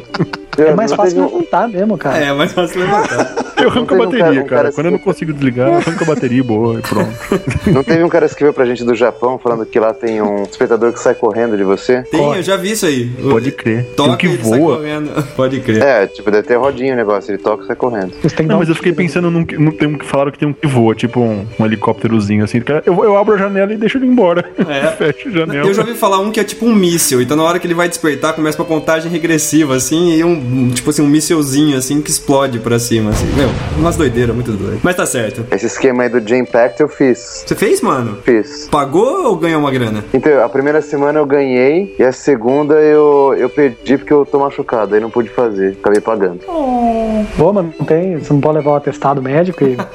É mais fácil um- levantar mesmo, cara. É, mas fácil levantar. Eu arranco a teve um bateria, cara- um cara. Quando eu não consigo desligar, eu arranco a bateria boa e pronto. Não teve um cara que escreveu pra gente do Japão falando que lá tem um despertador que sai correndo de você? Tem, eu já vi isso aí. Pode crer. Tem Toca um que e voa. correndo. Pode crer. É, tipo, deve ter rodinha o negócio, ele toca e sai correndo. Tem Não, mas eu fiquei tiro. pensando num, num tem um que falaram que tem um que voa, tipo um, um helicópterozinho assim. Eu, eu abro a janela e deixo ele embora. É. Fecho a janela. Eu já ouvi falar um que é tipo um míssil, então na hora que ele vai despertar, começa uma contagem regressiva, assim, e um, um, tipo assim, um mísselzinho, assim, que explode pra cima, assim. Meu, umas doideiras, muito doido. Mas tá certo. Esse esquema aí do Jam-Pact eu fiz. Você fez, mano? Fiz. Pagou ou ganhou uma grana? Então, a primeira semana eu ganhei e a segunda eu, eu perdi porque eu tô machucado, aí não pude fazer, acabei pagando. Pô, mas não tem. Você não pode levar o atestado médico e.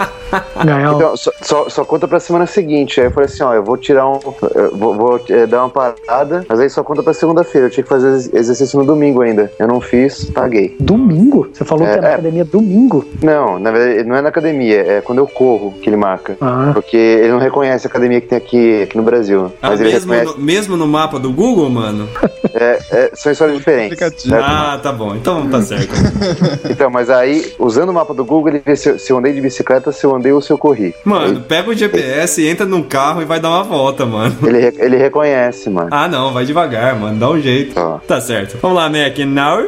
Ganhar um- Então, só, só, só conta pra semana seguinte. Aí eu falei assim, ó, eu vou tirar um. eu Vou, vou, é, dar uma parada, mas aí só conta pra segunda-feira. Eu tinha que fazer ex- exercício no domingo ainda. Eu não fiz, paguei. Domingo? Você falou É, que é na é. academia domingo? Não, na verdade, não é na academia, é quando eu corro que ele marca. Ah. Porque ele não reconhece a academia que tem aqui, aqui no Brasil. Ah, Mas ele mesmo, reconhece. no, mesmo no mapa do Google, mano? É, é, são histórias diferentes. Certo? Ah, tá bom. Então tá certo. Então, mas aí, usando o mapa do Google, ele vê se, eu- se eu andei de bicicleta, se eu andei ou se eu corri. Mano, pega o GPS, entra num carro e vai dar uma volta, mano. Ele, re- ele reconhece, mano. Ah, não, vai devagar, mano. Dá um jeito. Ó. Tá certo. Vamos lá, Mac. Now.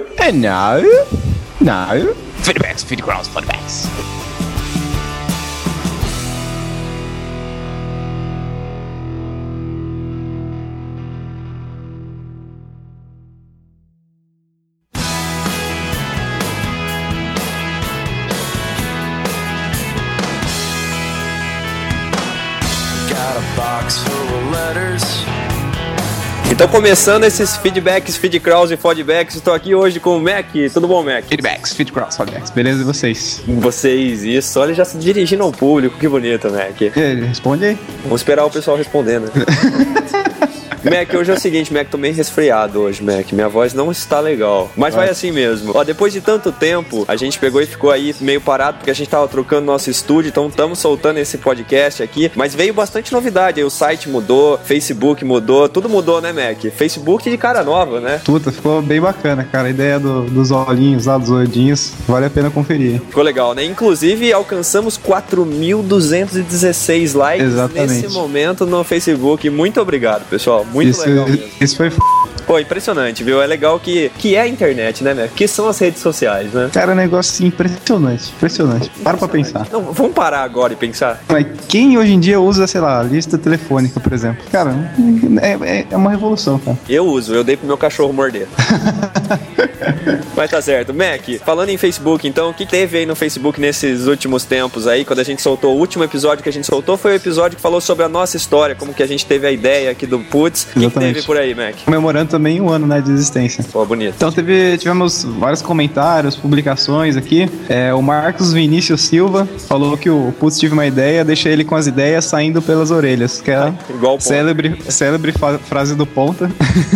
É não, não. Feedbacks, feedbacks, feedbacks. Got Então, começando esses feedbacks, feedcrawls e feedbacks, estou aqui hoje com o Mac. Tudo bom, Mac? Feedbacks, feedcross, feedbacks. Beleza, e vocês? Vocês, isso. Olha, já se dirigindo ao público. Que bonito, Mac. Aí, responde aí. Vamos esperar o pessoal responder, né? Mac, hoje é o seguinte, Mac, tô meio resfriado hoje, Mac. Minha voz não está legal. Mas vai assim mesmo. Ó, depois de tanto tempo, a gente pegou e ficou aí meio parado porque a gente tava trocando nosso estúdio, então estamos soltando esse podcast aqui. Mas veio bastante novidade. Aí o site mudou, Facebook mudou, tudo mudou, né, Mac? Facebook de cara nova, né? Puta, ficou bem bacana, cara. A ideia do- dos olhinhos lá, dos olhinhos, vale a pena conferir. Ficou legal, né? Inclusive, alcançamos 4.216 likes Exatamente. nesse momento no Facebook. Muito obrigado, pessoal. Muito isso, legal mesmo. isso foi f... Pô, impressionante, viu? É legal que, que é a internet, né, Mac? Que são as redes sociais, né? Cara, um negócio impressionante. Impressionante. Para pra pensar. Não, vamos parar agora e pensar. Mas quem hoje em dia usa, sei lá, lista telefônica, por exemplo? Cara, é, é- é uma revolução, cara. Eu uso, eu dei pro meu cachorro morder. Mas tá certo. Mac, falando em Facebook, então, o que teve aí no Facebook nesses últimos tempos aí, quando a gente soltou o último episódio que a gente soltou, foi o episódio que falou sobre a nossa história, como que a gente teve a ideia aqui do Putz. O que, que Exatamente. teve por aí, Mac? Comemorando também um ano, né, de existência. Pô, bonito. Então teve, tivemos vários comentários, publicações aqui. É, o Marcos Vinícius Silva falou que o Putz tive uma ideia, deixa ele com as ideias saindo pelas orelhas, que é a igual célebre, célebre frase do Ponta.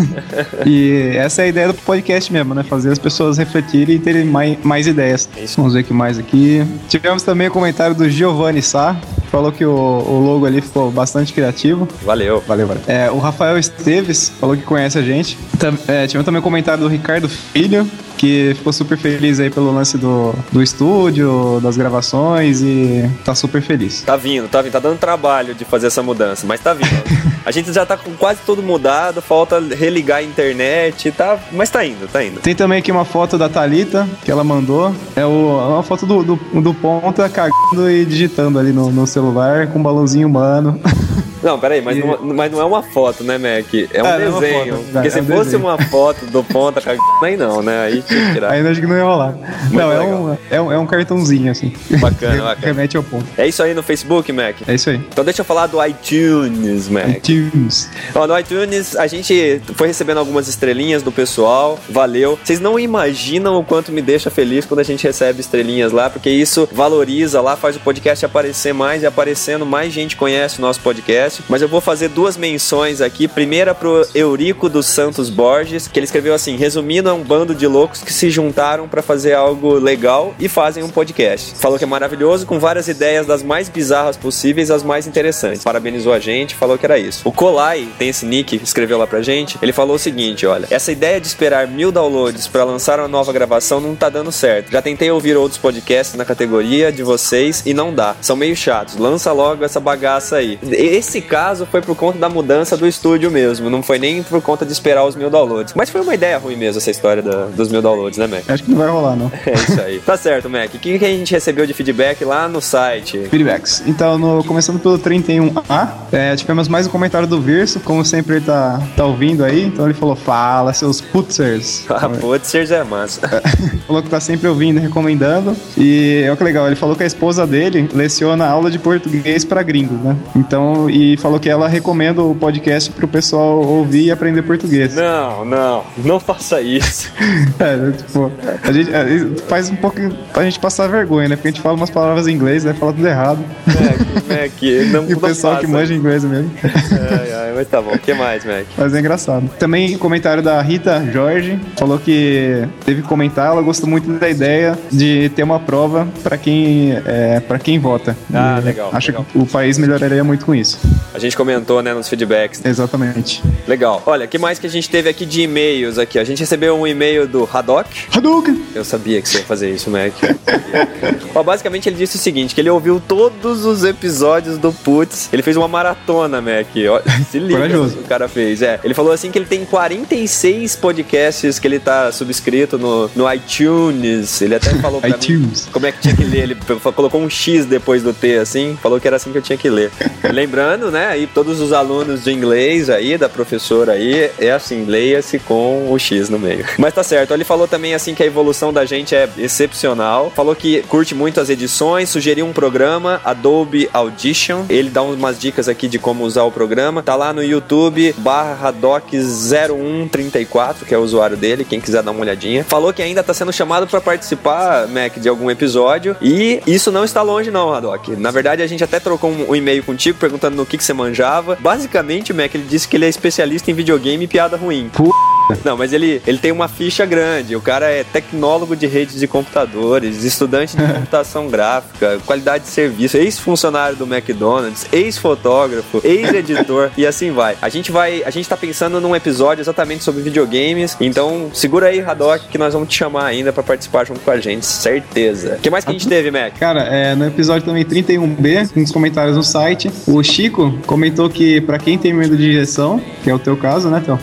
e essa é a ideia do podcast mesmo, né? Fazer as pessoas refletirem e terem mais, mais ideias. É isso. Vamos ver o que mais aqui. Tivemos também o comentário do Giovanni Sá, falou que o, o logo ali ficou bastante criativo. Valeu. Valeu, valeu. É, o Rafael Esteves falou que conhece a gente. Tam, é, tivemos também o comentário do Ricardo Filho, que ficou super feliz aí pelo lance do, do estúdio, das gravações e tá super feliz. Tá vindo, tá vindo. Tá dando trabalho de fazer essa mudança, mas tá vindo. A gente já tá com quase tudo mudado, falta religar a internet, tá? Mas tá indo, tá indo. Tem também aqui uma foto da Thalita que ela mandou. É, o, é uma foto do, do, do Ponta cagando e digitando ali no, no celular com um balãozinho humano. Não, peraí, mas, E- não, mas não é uma foto, né, Mac? É um É, é desenho. foto, Porque é se um fosse desenho. uma foto do ponta aí não, né? Aí tinha que tirar. Ainda acho que não ia rolar. não, é um, é, um, é um cartãozinho assim. Bacana, bacana. Remete ao ponto. É isso aí no Facebook, Mac? É isso aí. Então deixa eu falar do iTunes, Mac. iTunes. Ó, no iTunes a gente foi recebendo algumas estrelinhas do pessoal, valeu. Vocês não imaginam o quanto me deixa feliz quando a gente recebe estrelinhas lá, porque isso valoriza lá, faz o podcast aparecer mais e aparecendo mais gente conhece o nosso podcast. Mas eu vou fazer duas menções aqui. Primeira pro Eurico dos Santos Borges, que ele escreveu assim: resumindo, é um bando de loucos que se juntaram para fazer algo legal e fazem um podcast. Falou que é maravilhoso, com várias ideias das mais bizarras possíveis às mais interessantes. Parabenizou a gente, falou que era isso. O Colai, tem esse nick, escreveu lá pra gente. Ele falou o seguinte: olha, essa ideia de esperar mil downloads para lançar uma nova gravação não tá dando certo. Já tentei ouvir outros podcasts na categoria de vocês e não dá. São meio chatos. Lança logo essa bagaça aí. Esse caso foi por conta da mudança do estúdio mesmo. Não foi nem por conta de esperar os mil downloads. Mas foi uma ideia ruim mesmo essa história da- dos mil downloads, né, Mac? Acho que não vai rolar, não. É isso aí. tá certo, Mac. O que, que a gente recebeu de feedback lá no site? Feedbacks. Então, no- começando pelo 31A, é, tivemos mais um comentário do Verso, como sempre ele tá, tá ouvindo aí. Então ele falou: Fala, seus putzers. Ah, putz, é massa. falou que tá sempre ouvindo e recomendando. E é o que legal, ele falou que a esposa dele leciona aula de português pra gringos, né? Então, e e falou que ela recomenda o podcast pro pessoal ouvir e aprender português. Não, não, não faça isso. É, tipo, a gente é, faz um pouco pra gente passar vergonha, né? Porque a gente fala umas palavras em inglês, né? Fala tudo errado. Mac, Mac, não E o pessoal que faça. manja inglês mesmo. Ai, ai, mas tá bom. O que mais, Mac? Mas é engraçado. Também comentário da Rita Jorge, falou que teve que comentar, ela gostou muito da ideia de ter uma prova pra quem, é, pra quem vota. Ah, E legal, Acho legal. que o país melhoraria muito com isso. A gente comentou, né, nos feedbacks. Exatamente. Legal. Olha, o que mais que a gente teve aqui de e-mails aqui? A gente recebeu um e-mail do Haddock. Hadouken! Eu sabia que você ia fazer isso, Mac. Ó, basicamente ele disse o seguinte, que ele ouviu todos os episódios do Putz. Ele fez uma maratona, Mac. Ó, se liga Corajoso. o que o cara fez. É, ele falou assim que ele tem 46 podcasts que ele tá subscrito no, no iTunes. Ele até falou pra mim iTunes. como é que tinha que ler. Ele colocou um X depois do T, assim. Falou que era assim que eu tinha que ler. Lembrando, né, aí todos os alunos de inglês aí, da professora aí, é assim, leia-se com o X no meio. Mas tá certo. Ele falou também, assim, que a evolução da gente é excepcional. Falou que curte muito as edições, sugeriu um programa, Adobe Audition. Ele dá umas dicas aqui de como usar o programa. Tá lá no YouTube, barra Doc0134, que é o usuário dele, quem quiser dar uma olhadinha. Falou que ainda tá sendo chamado pra participar, Mac, de algum episódio. E isso não está longe, não, Haddock. Na verdade, a gente até trocou um e-mail contigo perguntando no que, que você manjava. Basicamente, Mac, ele disse que ele é especialista em videogame e piada ruim. Não, mas ele, ele tem uma ficha grande. O cara é tecnólogo de redes de computadores, estudante de computação gráfica, qualidade de serviço, ex-funcionário do McDonald's, ex-fotógrafo, ex-editor e assim vai. A gente vai, a gente tá pensando num episódio exatamente sobre videogames. Então, segura aí, Haddock, que nós vamos te chamar ainda pra participar junto com a gente, certeza. O que mais que a gente teve, Mac? Cara, é, no episódio também 31B, nos comentários no site, o Chico comentou que pra quem tem medo de injeção, que é o teu caso, né, Théo?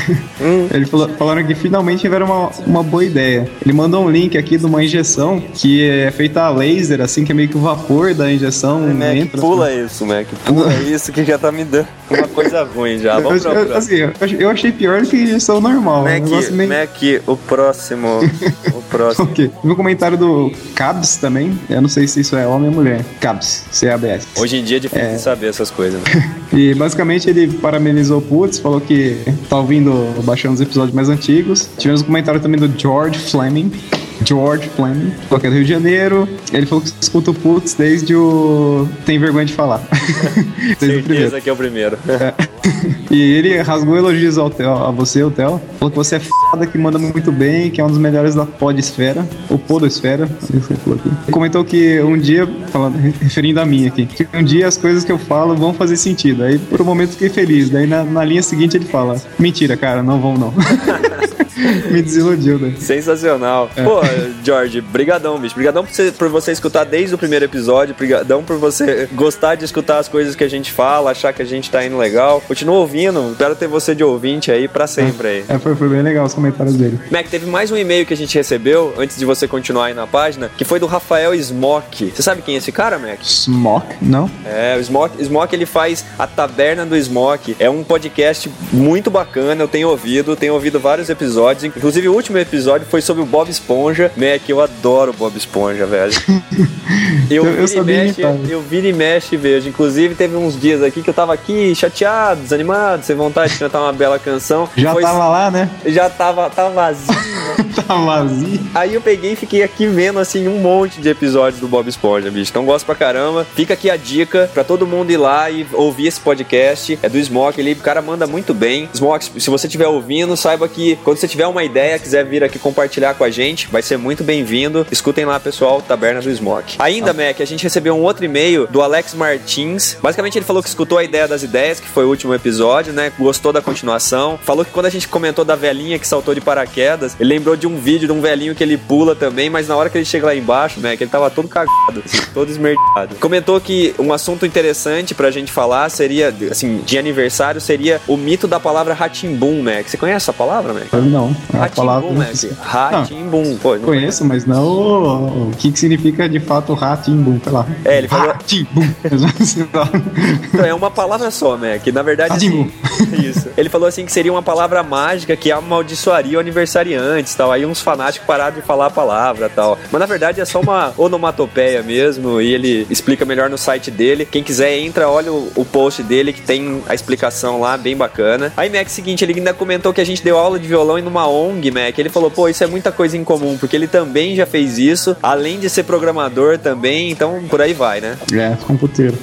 Ele falou, falaram que finalmente tiveram uma, uma boa ideia. Ele mandou um link aqui de uma injeção que é feita a laser, assim, que é meio que o vapor da injeção Mac, entra. pula isso, Mac. Pula isso que já tá me dando uma coisa ruim já. Eu, Vamos pra eu- próxima. assim, eu achei- eu pior do que injeção normal. Mac, meio- Mac, o próximo. O próximo. Ok. No comentário do Cabs também, eu não sei se isso é homem ou mulher. Cabs, C-A-B-S. Hoje em dia é difícil saber essas coisas. Né? E basicamente ele parabenizou o Putz, falou que tá ouvindo, baixando os episódios mais antigos. Tivemos um comentário também do George Fleming. George Fleming, falou que é do Rio de Janeiro. Ele falou que escuta o Putz desde o. Tem vergonha de falar. desde. Certeza que é o primeiro. E ele rasgou elogios ao Theo, a você, o Theo. Falou que você é foda, que manda muito bem, que é um dos melhores da podesfera, ou podosfera, falou aqui. Comentou que um dia, falando, referindo a mim aqui, que um dia as coisas que eu falo vão fazer sentido. Aí por um momento fiquei feliz. Daí na, na linha seguinte ele fala: Mentira, cara, não vão não. Me desiludiu, né? Sensacional. Pô, George, brigadão, bicho. Brigadão por você, por você escutar desde o primeiro episódio. Brigadão por você gostar de escutar as coisas que a gente fala, achar que a gente tá indo legal. Continua ouvindo. Espero ter você de ouvinte aí pra sempre aí. É, foi, foi bem legal os comentários dele. Mac, teve mais um e-mail que a gente recebeu, antes de você continuar aí na página, que foi do Rafael Smock. Você sabe quem é esse cara, Mac? Smock? Não? É, o Smock, Smock ele faz a Taberna do Smock. É um podcast muito bacana, eu tenho ouvido, tenho ouvido vários episódios. Inclusive, o último episódio foi sobre o Bob Esponja, né? Que eu adoro Bob Esponja, velho. Eu, Eu- vira e mexe, imitar. eu viro e mexe e vejo. Inclusive, teve uns dias aqui que eu tava aqui chateado, desanimado, sem vontade de cantar uma bela canção. Já Foi- tava lá, né? Já tava, tava vazio. Tá vazio. Aí eu peguei e fiquei aqui vendo assim um monte de episódios do Bob Esponja, bicho. Então gosto pra caramba. Fica aqui a dica pra todo mundo ir lá e ouvir esse podcast. É do Smoke, ele, o cara manda muito bem. Smoke, se você estiver ouvindo, saiba que quando você tiver uma ideia, quiser vir aqui compartilhar com a gente, vai ser muito bem-vindo. Escutem lá, pessoal, Taberna do Smoke. Ainda, Mac, a gente recebeu um outro e-mail do Alex Martins. Basicamente, ele falou que escutou a ideia das ideias, que foi o último episódio, né? Gostou da continuação. Falou que quando a gente comentou da velhinha que saltou de paraquedas, ele lembrou de um vídeo de um velhinho que ele pula também, mas na hora que ele chega lá embaixo, que ele tava todo cagado, assim, todo esmerdado. Comentou que um assunto interessante pra gente falar seria, assim, de aniversário, seria o mito da palavra ratimbum? Que você conhece essa palavra, né? Não. É Ratimbum, palavra. Mac. Ratimbum. Pô, não Conheço, mas não o, que, que significa de fato Ratimbum, sei lá. É, ele falou- Ratimbum. Então, é uma palavra só, Mac. Na verdade, assim, isso. Ele falou assim que seria uma palavra mágica que amaldiçoaria o aniversariantes tal. Aí uns fanáticos pararam de falar a palavra tal. Mas na verdade é só uma onomatopeia mesmo. E ele explica melhor no site dele. Quem quiser, entra, olha o, o post dele que tem a explicação lá, bem bacana. Aí, Mac, seguinte, ele ainda comentou que a gente deu aula de violão em numa ONG, Mac. Ele falou, pô, isso é muita coisa em comum, porque ele também já fez isso, além de ser programador também, então por aí vai, né? É, computeiro.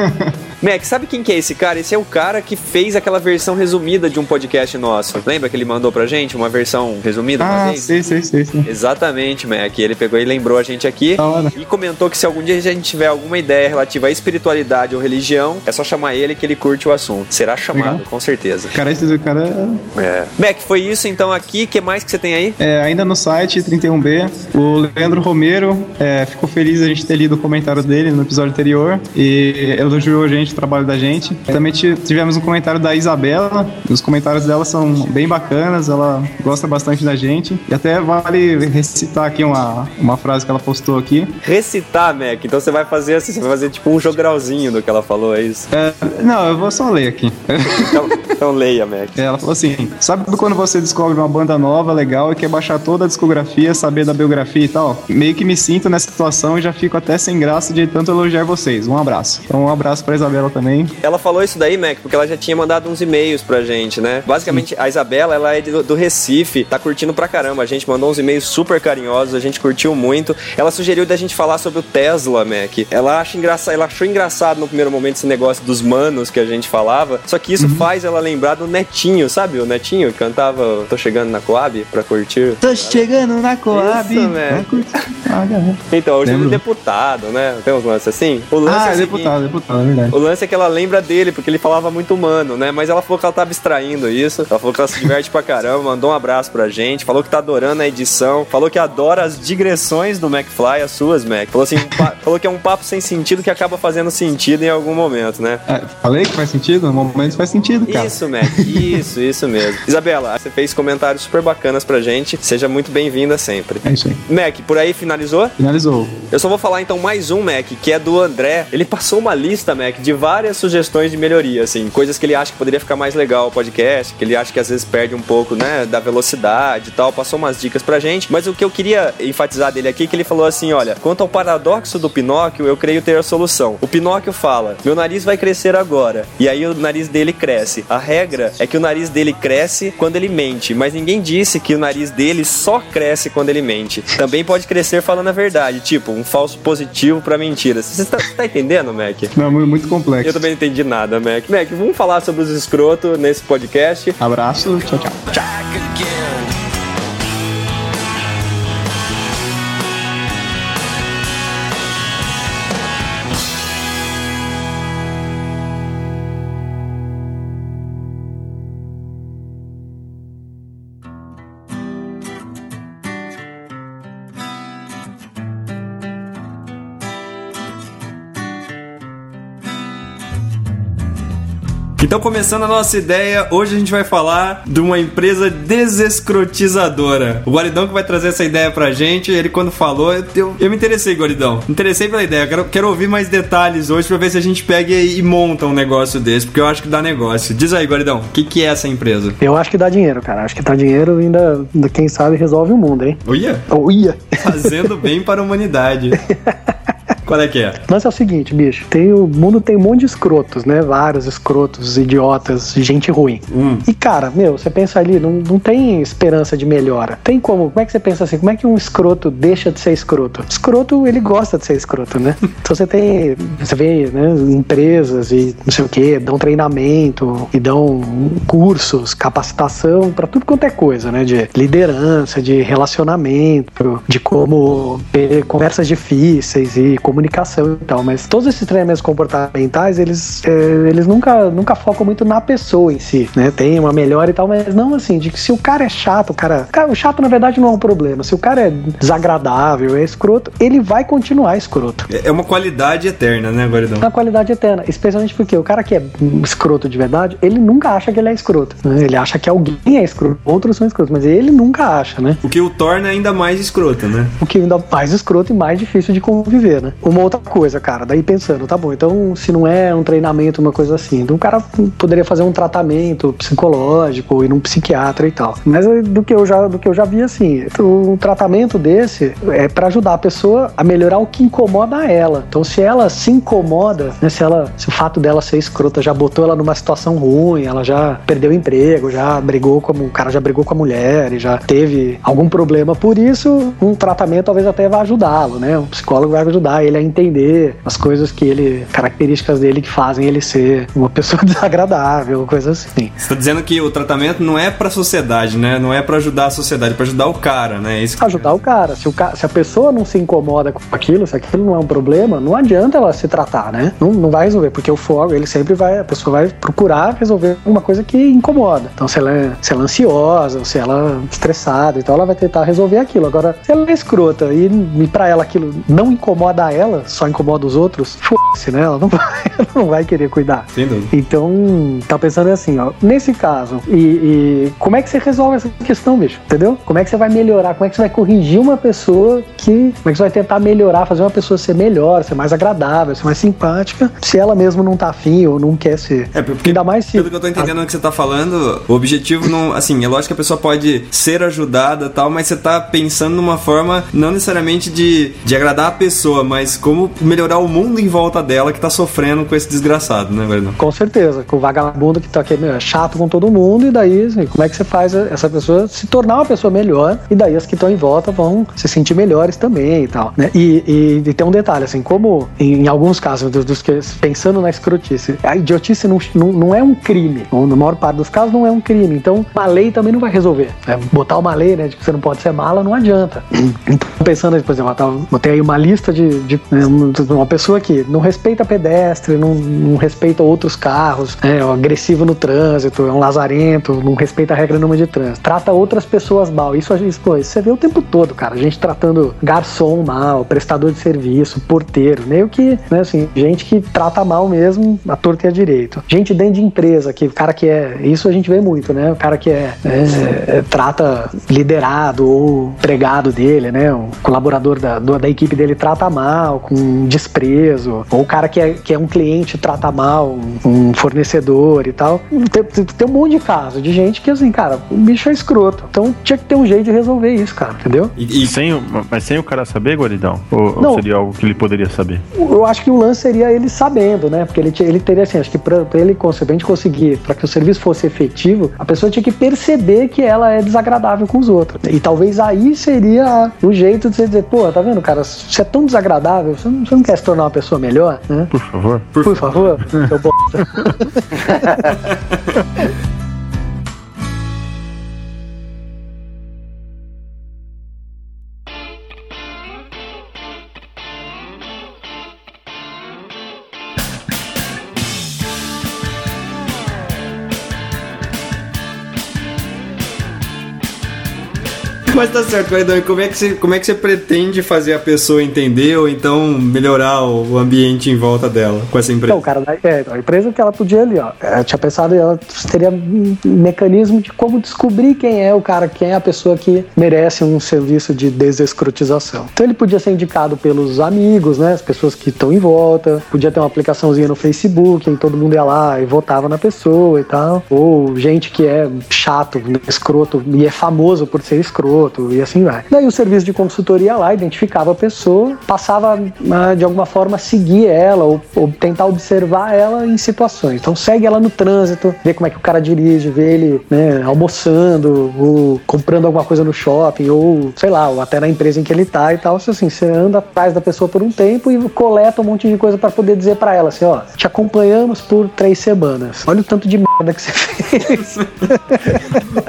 Mac, sabe quem que é esse cara? Esse é o cara que fez aquela versão resumida de um podcast nosso. Lembra que ele mandou pra gente uma versão resumida Ah, sei, sei, sei, sei. Exatamente, Mac. Ele pegou e lembrou a gente aqui. E comentou que se algum dia a gente tiver alguma ideia relativa à espiritualidade ou religião, é só chamar ele que ele curte o assunto. Será chamado, Legal. com certeza. Cara, esse cara É. Mac, foi isso então aqui. O que mais que você tem aí? é ainda no site 31B. O Leandro Romero é, ficou feliz a gente ter lido o comentário dele no episódio anterior e elogiou a gente, o trabalho da gente. Também ti- tivemos um comentário da Isabela. Os comentários dela são bem bacanas, ela gosta bastante da gente. E até vale recitar aqui uma, uma frase que ela postou aqui. Recitar, Mac. Então você vai fazer assim, você vai fazer tipo um jogralzinho do que ela falou, é isso? É, não, eu vou só ler aqui. Então, então leia, Mac. Ela falou assim: Sabe quando você descobre uma banda nova, legal, e quer baixar toda a discografia, saber da biografia e tal? Meio que me sinto nessa situação e já fico até sem graça de tanto elogiar vocês. Um abraço. Então, um abraço pra Isabela também. Ela falou isso daí, Mac, porque ela já tinha mandado uns e-mails pra gente, né? Basicamente, a Isabela, ela é do, do Recife, tá curtindo pra caramba. A gente mandou uns e-mails super carinhosos, a gente curtiu muito. Ela sugeriu da gente falar sobre o Tesla, Mac. Ela acha engraçado, ela achou engraçado no primeiro momento esse negócio dos manos que a gente falava. Só que isso faz ela lembrar do Netinho, sabe? O Netinho que cantava Tô chegando na Coab pra curtir. Tô chegando na Coab. Isso, né? Então, hoje é Lembro. deputado, né? Tem uns lances assim. O lance Ah, é o seguinte- deputado, deputado, é verdade. O lance é que ela lembra dele, porque ele falava muito humano, né? Mas ela falou que ela tava extraindo isso. Ela falou que ela se diverte pra caramba, mandou um abraço pra gente, falou que tá adorando a edição, falou que adora as digressões do McFly, as suas, Mac. Falou assim, falou que é um papo sem sentido que acaba fazendo sentido em algum momento, né? É, falei que faz sentido? No momento faz sentido, cara. Isso, Mac, isso, isso mesmo. Isabela, você fez comentários super bacanas pra gente. Seja muito bem-vinda sempre. É isso aí. Mac, por aí finalizou? Finalizou. Eu só vou falar então mais um, Mac, que é do André. Ele passou uma lista, Mac, de várias sugestões de melhoria, assim, coisas que ele acha que poderia ficar mais legal o podcast, que ele acha que às vezes perde um pouco, né, da velocidade e tal. Passou umas dicas pra gente, mas o que eu queria enfatizar dele aqui é que ele falou assim: olha, quanto ao paradoxo do Pinóquio, eu creio ter a solução. O Pinóquio fala: meu nariz vai crescer agora, e aí o nariz dele cresce. A regra é que o nariz dele cresce quando ele mente, mas ninguém disse que o nariz dele só cresce quando ele mente. Também pode crescer falando a verdade, tipo, um falso positivo pra mentira. Você tá, tá entendendo, Mac? Não, mu- muito complexo. Eu também não entendi nada, Mac. Mac, vamos falar sobre os escroto nesse podcast. Abraço, tchau, tchau. back Então, começando a nossa ideia, hoje a gente vai falar de uma empresa desescrotizadora. O Guaridão que vai trazer essa ideia pra gente, ele quando falou, eu, eu me interessei, Guaridão. Me interessei pela ideia, quero, quero ouvir mais detalhes hoje pra ver se a gente pega e, e monta um negócio desse, porque eu acho que dá negócio. Diz aí, Guaridão, o que, que é essa empresa? Eu acho que dá dinheiro, cara. Acho que dá dinheiro e ainda, quem sabe, resolve o mundo, hein? Olha, Oh, ia. fazendo bem para a humanidade. Qual é que é? Mas é o seguinte, bicho, tem, o mundo tem um monte de escrotos, né? Vários escrotos, idiotas, gente ruim. Hum. E, cara, meu, você pensa ali, não, não tem esperança de melhora. Tem como? Como é que você pensa assim? Como é que um escroto deixa de ser escroto? Escroto, ele gosta de ser escroto, né? Então você tem, você vê, né, empresas e não sei o que, dão treinamento e dão cursos, capacitação pra tudo quanto é coisa, né? De liderança, de relacionamento, de como ter conversas difíceis e como comunicação e tal. Mas todos esses treinamentos comportamentais, eles, é, eles nunca, nunca focam muito na pessoa em si, né? Tem uma melhora e tal, mas não assim, de que se o cara é chato, o cara, cara. O chato, na verdade, não é um problema. Se o cara é desagradável, é escroto, ele vai continuar escroto. É uma qualidade eterna, né, Guaridão? É uma qualidade eterna. Especialmente porque o cara que é escroto de verdade, ele nunca acha que ele é escroto. Né? Ele acha que alguém é escroto, outros são escrotos, mas ele nunca acha, né? O que o torna ainda mais escroto, né? O que ainda mais escroto e mais difícil de conviver, né? Uma outra coisa, cara, daí pensando, tá bom, então se não é um treinamento, uma coisa assim, então o cara poderia fazer um tratamento psicológico, ir num psiquiatra e tal. Mas do que eu já, do que eu já vi, assim, um tratamento desse é para ajudar a pessoa a melhorar o que incomoda ela. Então, se ela se incomoda, né, se ela, se o fato dela ser escrota já botou ela numa situação ruim, ela já perdeu o emprego, já brigou com o cara já brigou com a mulher e já teve algum problema por isso, um tratamento talvez até vá ajudá-lo, né? Um psicólogo vai ajudar ele a entender as coisas que ele, características dele que fazem ele ser uma pessoa desagradável, coisas assim. Você tá dizendo que o tratamento não é pra sociedade, né? Não é para ajudar a sociedade, é pra ajudar o cara, né? É isso. Ajudar o cara. Se, o ca... se a pessoa não se incomoda com aquilo, se aquilo não é um problema, não adianta ela se tratar, né? Não, não vai resolver, porque o fogo, ele sempre vai, a pessoa vai procurar resolver alguma coisa que incomoda. Então, se ela é, se ela é ansiosa, se ela é estressada, então ela vai tentar resolver aquilo. Agora, se ela é escrota e, e pra ela aquilo não incomoda ela, só incomoda os outros, foda-se, né? Ela não vai, ela não vai querer cuidar. Sem dúvida. Então, tá pensando assim, ó, nesse caso, e, e, como é que você resolve essa questão, bicho? Entendeu? Como é que você vai melhorar? Como é que você vai corrigir uma pessoa que. Como é que você vai tentar melhorar, fazer uma pessoa ser melhor, ser mais agradável, ser mais simpática, se ela mesmo não tá afim ou não quer ser? É, porque, Ainda mais se. Pelo que eu tô entendendo o que você tá falando, o objetivo não. Assim, é lógico que a pessoa pode ser ajudada tal, mas você tá pensando numa forma não necessariamente de, de agradar a pessoa, mas como melhorar o mundo em volta dela que tá sofrendo com esse desgraçado, né, Gordão? Com certeza, com o vagabundo que tá aqui é chato com todo mundo, e daí, assim, como é que você faz essa pessoa se tornar uma pessoa melhor, e daí as que estão em volta vão se sentir melhores também e tal, né? E, e, e tem um detalhe, assim, como em, em alguns casos, dos, dos, que, pensando na escrotice, a idiotice não, não, não é um crime, ou na maior parte dos casos não é um crime, então uma lei também não vai resolver. Né? Botar uma lei, né, de que você não pode ser mala, não adianta. Então, pensando, por exemplo, eu botei aí uma lista de, de uma pessoa que não respeita pedestre, não, não respeita outros carros, é, é agressivo no trânsito, é um lazarento, não respeita a regra nenhuma de trânsito, trata outras pessoas mal. Isso a gente, pô, você vê o tempo todo, cara. A gente tratando garçom mal, prestador de serviço, porteiro, meio que, né, assim, gente que trata mal mesmo, a torta e a direito. Gente dentro de empresa, que o cara que é. Isso a gente vê muito, né? O cara que é, é, é trata liderado ou empregado dele, né? O colaborador da, da equipe dele trata mal, com desprezo, ou o cara que é, que é um cliente trata mal um, fornecedor e tal. Tem, tem, tem, um monte de casos de gente que, assim, cara, o bicho é escroto. Então tinha que ter um jeito de resolver isso, cara, entendeu? E, e sem, mas sem o cara saber, Guaridão? Ou, Não, ou seria algo que ele poderia saber? Eu acho que o lance seria ele sabendo, né? Porque ele, ele teria, assim, acho que pra, pra ele consequentemente conseguir, para que o serviço fosse efetivo, a pessoa tinha que perceber que ela é desagradável com os outros. E talvez aí seria o jeito de você dizer, pô, tá vendo, cara, você é tão desagradável, você não, você não quer se tornar uma pessoa melhor, né? Por favor. Por, Por favor, seu bosta. Mas tá certo, Guaidão. E como é, que você, como é que você pretende fazer a pessoa entender ou então melhorar o ambiente em volta dela com essa empresa? Não, cara, é, a empresa que ela podia ali, ó. Eu tinha pensado, ela teria um mecanismo de como descobrir quem é o cara, quem é a pessoa que merece um serviço de desescrotização. Então ele podia ser indicado pelos amigos, né? As pessoas que estão em volta. Podia ter uma aplicaçãozinha no Facebook, em todo mundo ia lá e votava na pessoa e tal. Ou gente que é chato, escroto e é famoso por ser escroto e assim vai. Daí o serviço de consultoria lá identificava a pessoa, passava de alguma forma a seguir ela ou, ou, tentar observar ela em situações. Então segue ela no trânsito, vê como é que o cara dirige, vê ele né, almoçando, ou comprando alguma coisa no shopping, ou sei lá, ou até na empresa em que ele tá e tal. Assim, você anda atrás da pessoa por um tempo e coleta um monte de coisa para poder dizer para ela assim, ó, te acompanhamos por três semanas. Olha o tanto de merda que você fez.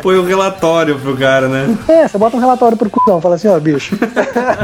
Põe um relatório pro cara, né? É, você bota um relatório pro cuzão, fala assim, ó, bicho.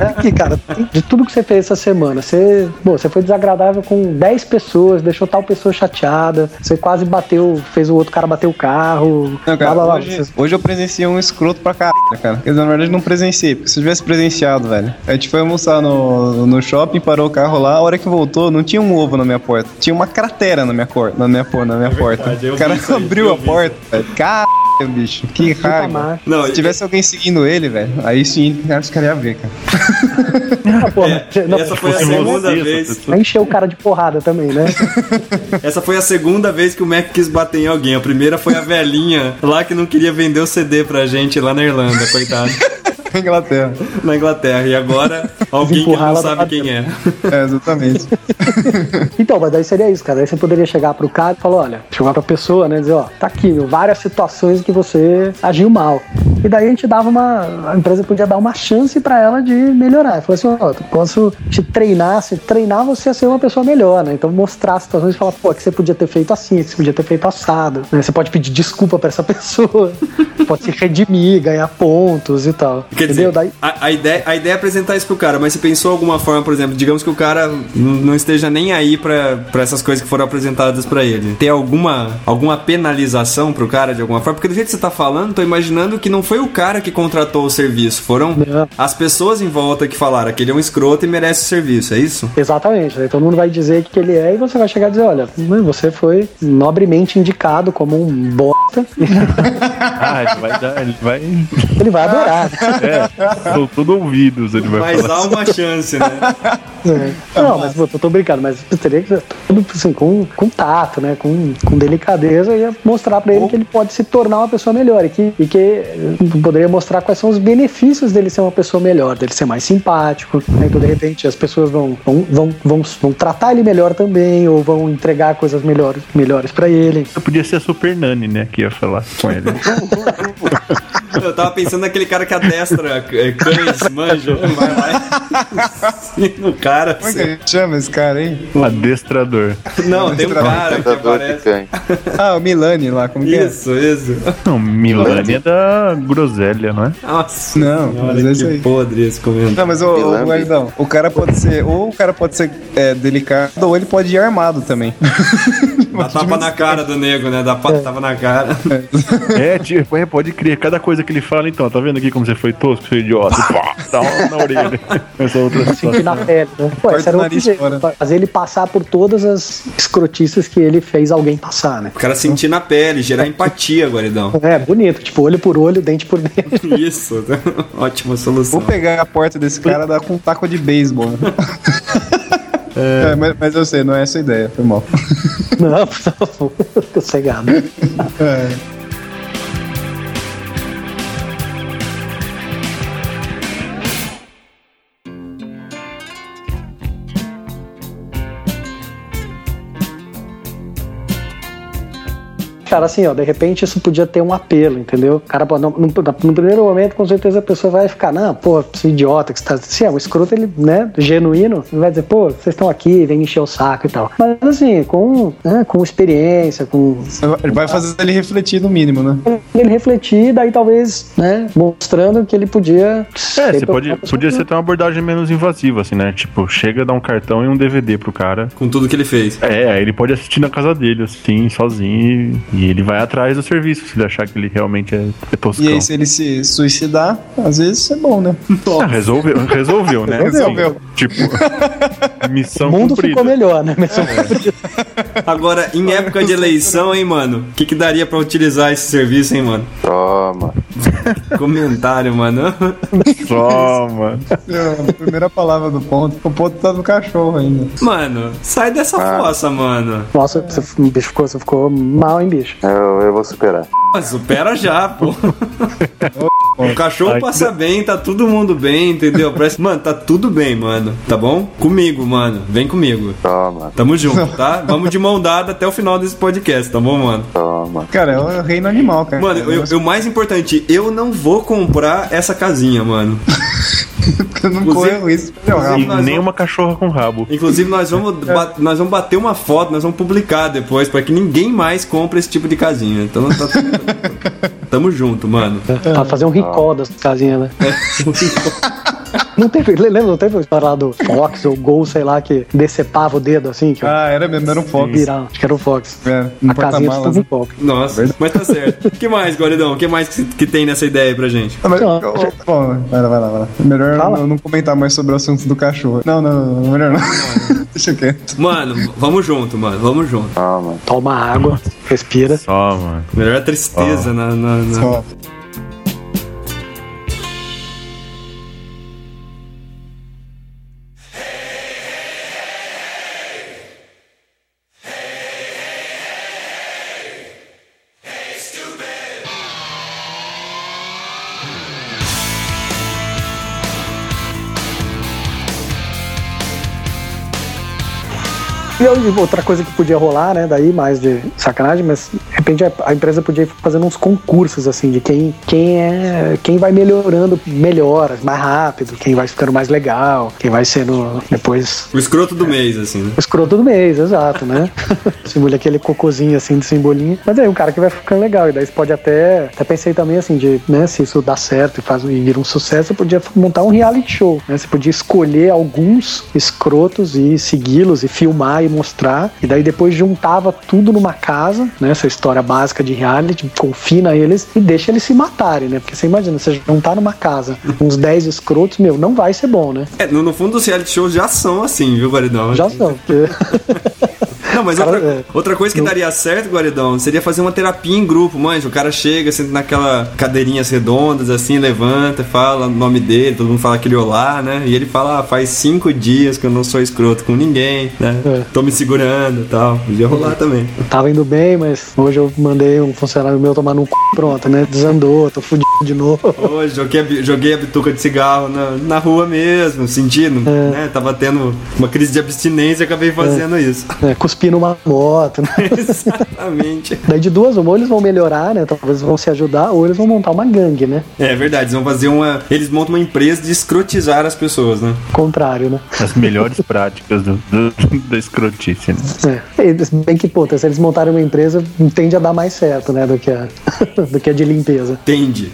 Aqui, cara, de tudo que você fez essa semana, você, pô, você foi desagradável com 10 pessoas, deixou tal pessoa chateada, você quase bateu, fez o outro cara bater o carro. Não, cara, blá, blá, blá. hoje, Vocês- hoje eu presenciei um escroto pra caralho, cara. Quer dizer, na verdade não presenciei, porque se eu tivesse presenciado, velho. A gente foi almoçar no, no shopping, parou o carro lá, a hora que voltou, não tinha um ovo na minha porta. Tinha uma cratera na minha, cor, na minha, na minha porta. verdade, eu O cara aí, abriu eu a porta, velho. Caralho, bicho. Que raiva. Não, Se tivesse alguém seguindo ele, velho, aí sim, acho que cara ia ver, cara. Ah, pô, mas- não, essa foi a segunda essa vez. vai encher o cara de porrada também, né? Essa foi a segunda vez que o Mac quis bater em alguém. A primeira foi a velhinha lá que não queria vender o CD pra gente lá na Irlanda, coitado. Inglaterra. Na Inglaterra. E agora alguém que não sabe quem é. É, exatamente. Então, mas daí seria isso, cara. Aí você poderia chegar pro cara e falar, olha, chegar pra pessoa, né? Dizer, ó, tá aqui, meu, várias situações que você agiu mal. E daí a gente dava uma. A empresa podia dar uma chance pra ela de melhorar. Falou assim, ó, eu posso te treinar, se treinar você a ser uma pessoa melhor, né? Então mostrar situações e falar, pô, que você podia ter feito assim, que você podia ter feito assado. né? Você pode pedir desculpa pra essa pessoa, pode se redimir, ganhar pontos e tal. Quer entendeu? dizer, Daí, a, a ideia, a ideia é apresentar isso pro cara, mas você pensou alguma forma, por exemplo, digamos que o cara não esteja nem aí pra, pra essas coisas que foram apresentadas pra ele. Tem alguma, alguma penalização pro cara de alguma forma? Porque do jeito que você tá falando, tô imaginando que não foi o cara que contratou o serviço, foram Não. as pessoas em volta que falaram que ele é um escroto e merece o serviço, é isso? Exatamente. Aí todo mundo vai dizer que ele é e você vai chegar e dizer, olha, você foi nobremente indicado como um bosta. Ah, ele vai dar. Ele vai. ele vai adorar. É, são tudo ouvidos, ele vai Mas falar. há uma chance, né? É. Não, mas eu tô brincando, mas teria que ser tudo assim, com, com tato, né? Com, com delicadeza e mostrar pra ele que ele pode se tornar uma pessoa melhor e que, e que poderia mostrar quais são os benefícios dele ser uma pessoa melhor, dele ser mais simpático. Né? Então, de repente, as pessoas vão, vão, vão, vão, vão tratar ele melhor também, ou vão entregar coisas melhores, melhores para ele. Podia ser a Super Nani, né? Que ia falar com ele. Eu tava pensando naquele cara que adestra é, cães, manja, vai lá no cara. Como é que a gente chama esse cara aí? Um adestrador. Não, tem um cara que aparece. Ah, o Milani lá, como que é? Isso, isso. Não, Milani é da Groselha, não é? Nossa, Não, senhora, mas é isso aí. podre esse comentário. Não, mas o, o guardão, o cara pode ser, ou o cara pode ser é, delicado, ou ele pode ir armado também. Dá tapa na cara do nego, né? Dá pa- tapa na cara. É, tipo, é, pode crer. Cada coisa que ele fala, então, tá vendo aqui como você foi tosco, seu idiota? Pá, dá uma na orelha. Essa outra Sentir na situação. pele, né? Pô, esse era o fora. fazer ele passar por todas as escrotices que ele fez alguém passar, né? O cara sentir na pele, gerar empatia, guaridão. É, bonito, tipo, olho por olho, por dente. Isso, ótima solução. Vou pegar a porta desse cara e dar com um taco de beisebol. né? É, mas, mas eu sei, não é essa a ideia, foi mal. Não, por favor, sossegado. É. Cara, assim, ó, de repente isso podia ter um apelo, entendeu? Cara, pô, no, no- no primeiro momento, com certeza a pessoa vai ficar, não, pô, esse idiota que você tá. Se é um escroto, ele, né, genuíno, ele vai dizer, pô, vocês estão aqui, vem encher o saco e tal. Mas assim, com, né, com experiência, com Ele vai fazer ele refletir no mínimo, né? ele refletir, daí talvez, né, mostrando que ele podia. É, você pode, podia ser até uma abordagem menos invasiva, assim, né? Tipo, chega, dá um cartão e um DVD pro cara. Com tudo que ele fez. É, aí ele pode assistir na casa dele, assim, sozinho, e, e ele vai atrás do serviço, se ele achar que ele realmente é, é toscão. E aí, se ele se suicidar, às vezes é bom, né? Ah, resolveu, resolveu, né? Resolveu. Assim, tipo, missão O mundo cumprida. ficou melhor, né? Agora, em época de eleição, hein, mano? O que, que daria pra utilizar esse serviço, hein, mano? Toma. Comentário, mano. Toma. A primeira palavra do ponto. O ponto tá no cachorro ainda. Mano, sai dessa Ah. fossa, mano. Nossa, você, o bicho ficou, você ficou mal, hein, bicho? Eu, eu vou superar. Supera já, pô. O cachorro passa bem, tá todo mundo bem, entendeu? Parece... Mano, tá tudo bem, mano. Tá bom? Comigo, mano. Vem comigo. Toma, Tamo junto, tá? Vamos de mão dada até o final desse podcast, tá bom, mano? toma. Cara, é o reino animal, cara. Mano, eu- eu- o mais importante, eu não vou comprar essa casinha, mano. Eu não inclusive- corro isso. Inclusive- rabo. Nós nem vamos- uma cachorra com rabo. Inclusive, nós vamos, nós vamos bater uma foto, nós vamos publicar depois, pra que ninguém mais compre esse tipo de casinha. Então tá tamo junto, mano. Pra fazer um recall das casinhas, né? Não teve, lembra, não teve história lá do Fox ou Gol, sei lá, que decepava o dedo assim? Que Ah, era mesmo, era um Fox. virava. Acho que era o Fox. É, a casinha um né? Fox. Nossa, mas tá certo. O que mais, Guaridão? O que mais que, que tem nessa ideia aí pra gente? Ah, mas- Não, oh, bom, vai lá, vai lá, vai lá. Melhor Fala. não, não comentar mais sobre o assunto do cachorro. Não, não, não, não melhor não. Deixa quieto. Mano, vamos junto, mano, vamos junto. Mano. Toma água, respira. Só, mano. Melhor a tristeza na, na- na- Só. Outra coisa que podia rolar, né? Daí, mais de sacanagem, mas repente a, a empresa podia ir fazendo uns concursos, assim, de quem, quem é. Quem vai melhorando melhor, mais rápido, quem vai ficando mais legal, quem vai sendo depois O escroto do mês, assim, né? o escroto do mês, exato, né? Simula aquele cocôzinho assim de simbolinho. Mas aí o cara que vai ficando legal. E daí você pode até. Até pensei também assim, de, né, se isso dá certo e faz e vira um sucesso, você podia montar um reality show. Né? Você podia escolher alguns escrotos e segui-los e filmar e mostrar. E daí depois juntava tudo numa casa, né? Essa história básica de reality, confina eles e deixa eles se matarem, né? Porque você imagina, você juntar numa casa uns 10 escrotos, meu, não vai ser bom, né? É, no, no fundo os reality shows já são assim, viu, Guaridão? Já são. porque- Não, mas Cara, outra, é. outra coisa que daria certo, Guaridão, seria fazer uma terapia em grupo, manja. O cara chega, senta naquela cadeirinhas redondas, assim, levanta, fala o nome dele, todo mundo fala aquele olá, né? E ele fala, ah, faz cinco dias que eu não sou escroto com ninguém, né? É. Tô me segurando e tal. Podia rolar também. Eu tava indo bem, mas hoje eu mandei um funcionário meu tomar no c... pronto, né? Desandou, tô fudido de novo. Hoje joguei, joguei a bituca de cigarro na, na rua mesmo, sentindo, É. né? Tava tendo uma crise de abstinência e acabei fazendo isso. É, cuspi numa moto, né? Exatamente. Daí de duas, uma, ou eles vão melhorar, né? Talvez vão se ajudar, ou eles vão montar uma gangue, né? É verdade, eles vão fazer uma. Eles montam uma empresa de escrotizar as pessoas, né? Contrário, né? As melhores práticas do, do- da escrotice, né? É. Eles- Bem que, puta, se eles montarem uma empresa, tende a dar mais certo, né? Do que a, do que a de limpeza. Entende.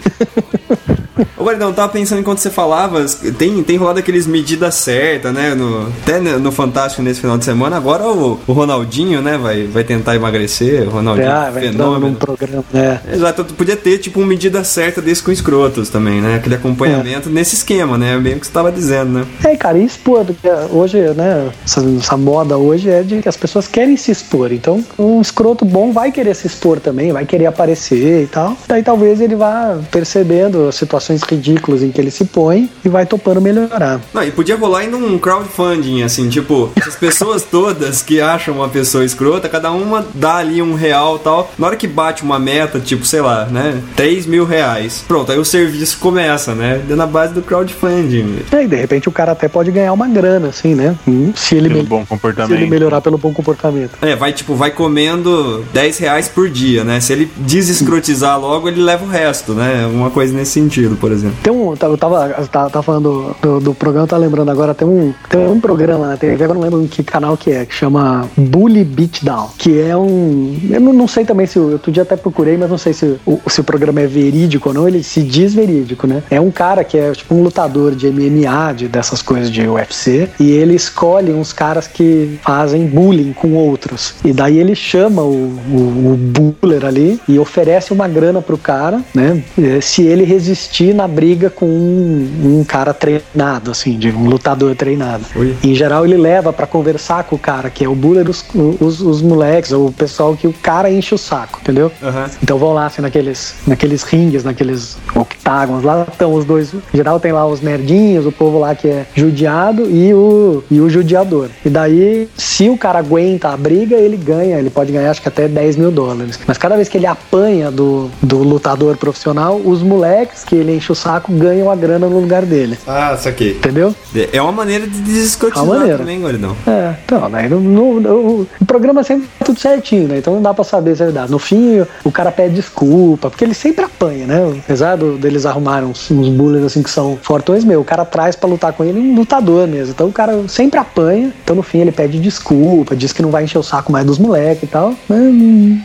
Ô, Guaridão, tava pensando enquanto você falava, tem, tem rolado aqueles medidas certas, né? No, até no no Fantástico nesse final de semana. Agora o, o Ronaldinho, né? Vai, vai tentar emagrecer. O Ronaldinho, Ah, vai entrando num fenômeno. programa, né? Exato, podia ter tipo uma medida certa desse com escrotos também, né? Aquele acompanhamento nesse esquema, né? Bem o que você tava dizendo, né? É, cara, e expor, porque hoje, né, essa, essa moda hoje é de que as pessoas querem se expor. Então, um escroto bom vai querer se expor também, vai querer aparecer e tal. Daí talvez ele vá percebendo as situações ridículas em que ele se põe e vai topando melhorar. Não, e podia rolar ainda um crowdfunding, assim, tipo, as pessoas todas que acham uma pessoa escrota, cada uma dá ali um real e tal. Na hora que bate uma meta, tipo, sei lá, né? 3 mil reais. Pronto, aí o serviço começa, né? Na base do crowdfunding. E aí, de repente, o cara até pode ganhar uma grana, assim, né? Hum, Se ele, Pelo bom se ele comportamento. melhorar pelo bom comportamento. É, vai tipo, vai comendo 10 reais por dia, né? Se ele desescrotizar logo, ele leva o resto, né? Uma coisa nesse sentido, por exemplo. Tem um, eu tava, tava, tava falando do, do, do programa, tá lembrando agora, tem um, tem um programa na TV, agora eu não lembro em que canal que é, que chama Bully Beatdown, que é um, eu não, não sei também se, o- outro dia até procurei, mas não sei se o, se o programa é verídico ou não, ele se diz verídico, né? É um cara que é tipo um lutador de MMA, de, dessas coisas de UFC, e ele escolhe uns caras que fazem bullying com outros, e daí ele chama o, o, o buller ali e oferece uma grana pro cara, né? eh, Se ele resistir na briga com um, um cara treinado, assim, de um lutador treinado. Oi. Em geral, ele leva pra conversar com o cara, que é o buller, os, os, os moleques, o pessoal que o cara enche o saco, entendeu? Aham. Então vão lá, assim, naqueles, naqueles ringues, naqueles octágonos. Lá estão os dois. Em geral tem lá os nerdinhos, o povo lá que é judiado e o, e o judiador. E daí, se o cara aguenta a briga, ele ganha. Ele pode ganhar, acho que até 10 mil dólares. Mas cada vez que ele apanha do, do lutador profissional, os moleques que ele enche o saco, ganham a grana no lugar dele. Ah, saquei. Entendeu? É uma maneira de É desescrotizar uma maneira. também, Guaridão. É, então, né, no, o programa sempre é tudo certinho, né? Então não dá pra saber se é verdade. No fim, o cara pede desculpa, porque ele sempre apanha, né? Apesar do- deles arrumarem uns, uns assim que são fortões, meu, o cara traz pra lutar com ele um lutador mesmo. Então o cara sempre apanha, então no fim ele pede desculpa, diz que não vai encher o saco mais dos moleques e tal, mas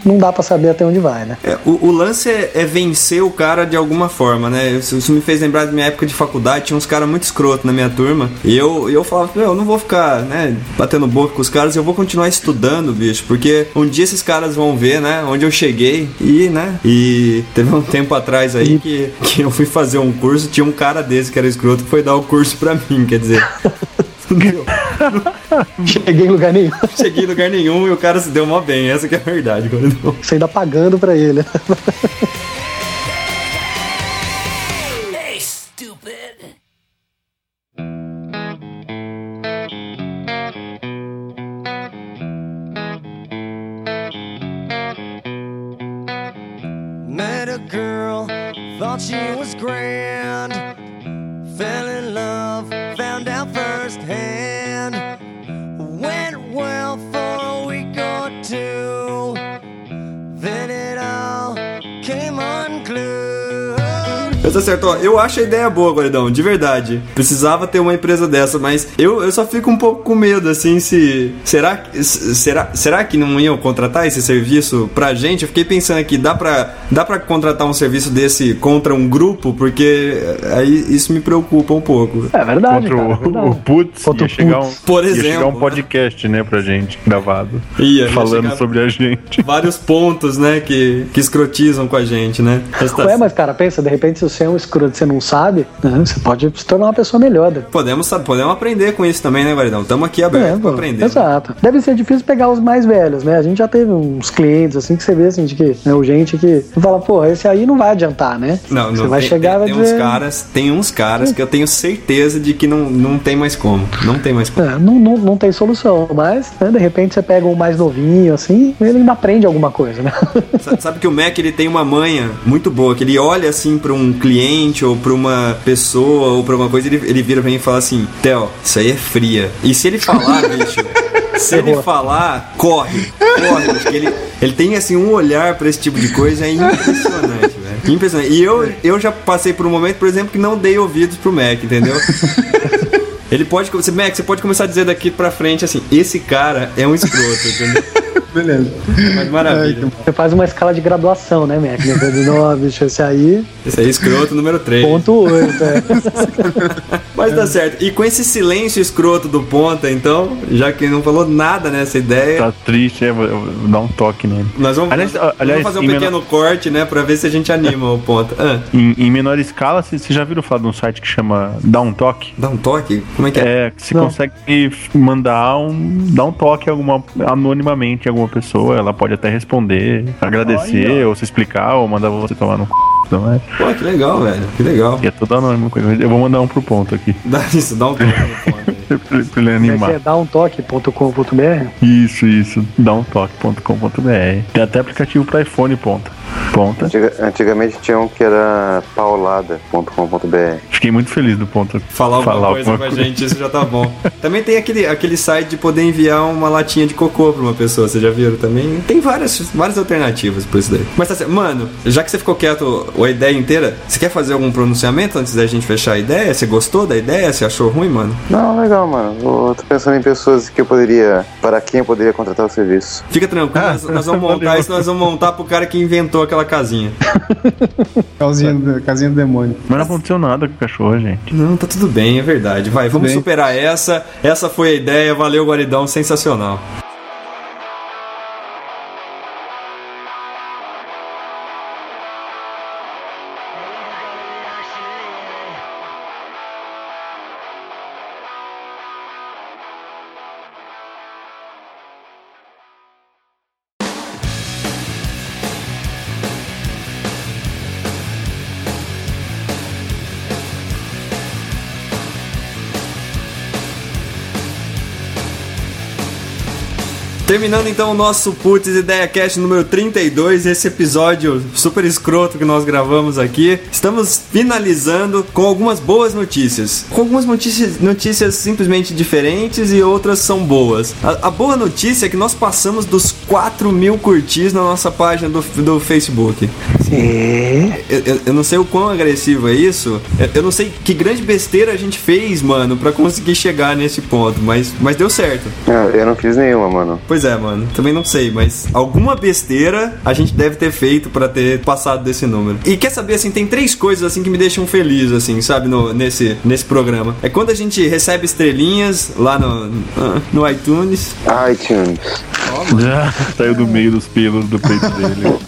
não, dá pra saber até onde vai, né? É, o, o lance é, é vencer o cara de alguma forma, né? Isso, isso me fez lembrar da minha época de faculdade, tinha uns caras muito escroto na minha turma. E eu, eu falava, eu não vou ficar, né, batendo boca com os caras, eu vou continuar estudando, bicho, porque um dia esses caras vão ver, né, onde eu cheguei e, né, e teve um tempo atrás aí que, que eu fui fazer um curso, tinha um cara desse que era escroto que foi dar o curso pra mim, quer dizer. Cheguei em lugar nenhum, Cheguei em lugar nenhum e o cara se deu mó bem, essa que é a verdade, você ainda pagando pra ele. Thought she was grand. Fell in love, found out firsthand. Tá certo, ó, eu acho a ideia boa, Guardão, de verdade. Precisava ter uma empresa dessa, mas eu, eu só fico um pouco com medo, assim, se. Será, será, será que não iam contratar esse serviço pra gente? Eu fiquei pensando aqui, dá pra, dá pra contratar um serviço desse contra um grupo? Porque aí isso me preocupa um pouco. É verdade, Contra cara, é o, verdade. o Putz, Contra ia o chegar, um. Por ia exemplo, chegar um podcast, né, pra gente, gravado. Ia, ia falando chegar- sobre a gente. Vários pontos, né, que, que escrotizam com a gente, né? Mas tá- Ué, mas cara, pensa, de repente se você é um escroto você não sabe, né, você pode se tornar uma pessoa melhor. né? Podemos, podemos aprender com isso também, né, Guardão? Estamos aqui abertos É, pô, aprender. Exato. Deve ser difícil pegar os mais velhos, né? A gente já teve uns clientes assim que você vê assim, de que, né, o gente que fala, pô, esse aí não vai adiantar, né? Não, não Você vai tem, chegar tem, tem uns dizer. caras, tem uns caras que eu tenho certeza de que não, não tem mais como. Não tem mais como. É, não, não, não tem solução, mas né, de repente você pega um mais novinho, assim, ele ainda aprende alguma coisa, né? Sa- Sabe que o Mac ele tem uma manha muito boa, que ele olha assim pra um cliente ou pra uma pessoa ou pra alguma coisa, ele, ele vira pra mim e fala assim: Theo, isso aí é fria. E se ele falar, bicho, se ele falar, corre, corre, bicho, que ele, ele tem assim um olhar pra esse tipo de coisa, é impressionante, velho. Impressionante. E eu, eu já passei por um momento, por exemplo, que não dei ouvidos pro Mac, entendeu? Ele pode. Mac, você pode começar a dizer daqui pra frente assim: esse cara é um escroto, entendeu? Beleza. Mas maravilha. Você faz uma escala de graduação, né, Mac? Né? De, Não, bicho, esse aí, Esse aí é escroto número 3. ponto 8. É. Mas dá certo. E com esse silêncio escroto do Ponta, então, já que não falou nada nessa ideia, Tá triste, é, dar um toque nele. nós vamos, Aliás, nós aliás, vamos fazer um pequeno corte, né, pra ver se a gente anima o Ponta. Ah, Em, em menor escala, vocês já viram falar de um site que chama Dá um Toque? dá um toque? Como é que é? É, que você Não. consegue mandar um. dar um toque alguma, anonimamente em alguma pessoa. Ela pode até responder, agradecer, ou se explicar, ou mandar você tomar no c. Não é? Pô, que legal, velho. Que legal. E é tudo anônimo. Eu vou mandar um pro ponto aqui. Dá isso, dá um toque no Ponta. aí. pra ele- pra ele é animar. é? Dá um toque.com.br. Isso, isso. Dá um toque.com.br. Tem até aplicativo pra iPhone, ponta. Ponta. Antiga- antigamente tinha um que era paulada.com.br. Fiquei muito feliz do ponto. Falar alguma Falar coisa alguma pra coisa. gente, isso já tá bom. Também tem aquele, aquele site de poder enviar uma latinha de cocô pra uma pessoa, vocês já viram também? Tem várias, várias alternativas pra isso daí. Mas tá certo. Mano, já que você ficou quieto a ideia inteira, você quer fazer algum pronunciamento antes da gente fechar a ideia? Você gostou da ideia? Você achou ruim, mano? Não, legal, mano. Eu tô pensando em pessoas que eu poderia. Para quem eu poderia contratar o serviço. Fica tranquilo, nós, nós vamos montar isso, nós vamos montar pro cara que inventou aquela casinha. Casinha do, casinha do demônio. Mas não aconteceu nada com o cachorro, gente. Não, tá tudo bem, é verdade. Vai, vamos bem. superar essa. Essa foi a ideia, valeu, Guaridão, sensacional. Terminando então o nosso Putz Ideia Cast número 32, esse episódio super escroto que nós gravamos aqui. Estamos finalizando com algumas boas notícias. Com algumas notícias, notícias simplesmente diferentes e outras são boas. A, a boa notícia é que nós passamos dos 4 mil curtis na nossa página do, do Facebook. Sim. Eu, eu- eu não sei o quão agressivo é isso. Eu, eu não sei que grande besteira a gente fez, mano, pra conseguir chegar nesse ponto. Mas, mas deu certo. Não, eu não fiz nenhuma, mano. Pois é, mano. Também não sei, mas alguma besteira a gente deve ter feito pra ter passado desse número. E quer saber, assim, tem três coisas, assim, que me deixam feliz, assim, sabe, no, nesse, nesse programa. É quando a gente recebe estrelinhas lá no, no iTunes. iTunes. Saiu do meio dos pelos do peito dele.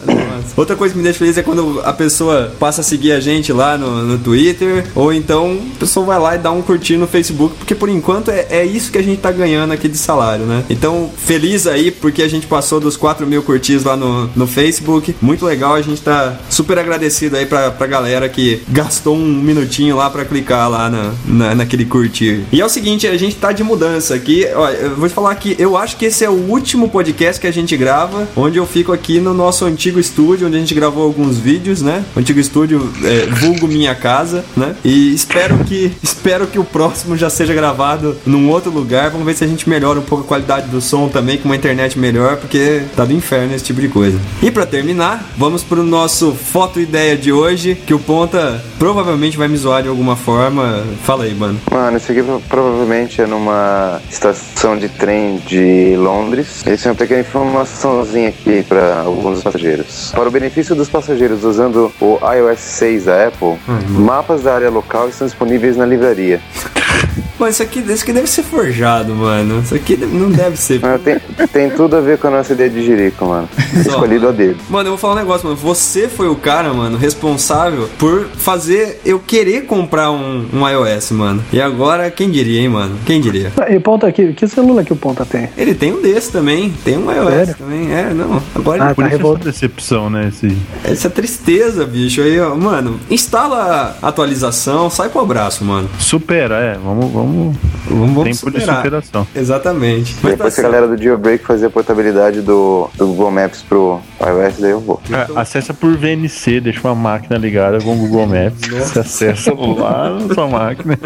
Outra coisa que me deixa feliz é quando a pessoa passa a seguir a gente lá no, no Twitter, ou então a pessoa vai lá e dá um curtir no Facebook, porque por enquanto é, é isso que a gente tá ganhando aqui de salário, né? Então, feliz aí porque a gente passou dos 4 mil curtidos lá no, no Facebook. Muito legal, a gente tá super agradecido aí pra, pra galera que gastou um minutinho lá pra clicar lá na, na, naquele curtir. E é o seguinte, a gente tá de mudança aqui. Ó, eu vou te falar que eu acho que esse é o último podcast que a gente grava, onde eu fico aqui no nosso antigo estúdio, onde a gente gravou alguns vídeos, né? O antigo estúdio é, vulgo minha casa, né? E espero que espero que o próximo já seja gravado num outro lugar. Vamos ver se a gente melhora um pouco a qualidade do som também com uma internet melhor, porque tá do inferno esse tipo de coisa. E pra terminar, vamos pro nosso foto ideia de hoje, que o Ponta provavelmente vai me zoar de alguma forma. Fala aí, mano. Mano, isso aqui pro- provavelmente é numa estação de trem de Londres. Essa é uma pequena informaçãozinha aqui para alguns passageiros. Para o benefício dos passageiros usando o iOS 6 da Apple, mapas da área local estão disponíveis na livraria. Mano, isso aqui, isso aqui deve ser forjado, mano. Isso aqui não deve ser. Mano, tem, tem tudo a ver com a nossa ideia de jirico, mano. Escolhido a dedo. Mano, eu vou falar um negócio, mano. Você foi o cara, mano, responsável por fazer eu querer comprar um, um iOS, mano. E agora, quem diria, hein, mano? Quem diria? E ponta aqui, que celular que o ponta tem? Ele tem um desse também. Tem um iOS Sério? também. É, não. Agora Ah, Por tá isso essa decepção, né? Esse... essa tristeza, bicho. Aí, ó, mano, instala a atualização, sai pro abraço, mano. Supera, é. Vamos, vamos. Vamos, vamos Tempo de superação. Exatamente. Mas Depois tá que a galera do Jailbreak fazer a portabilidade do, do Google Maps pro iOS, daí eu vou. É, acessa por VNC, deixa uma máquina ligada com o Google Maps. Você acessa lá na sua máquina.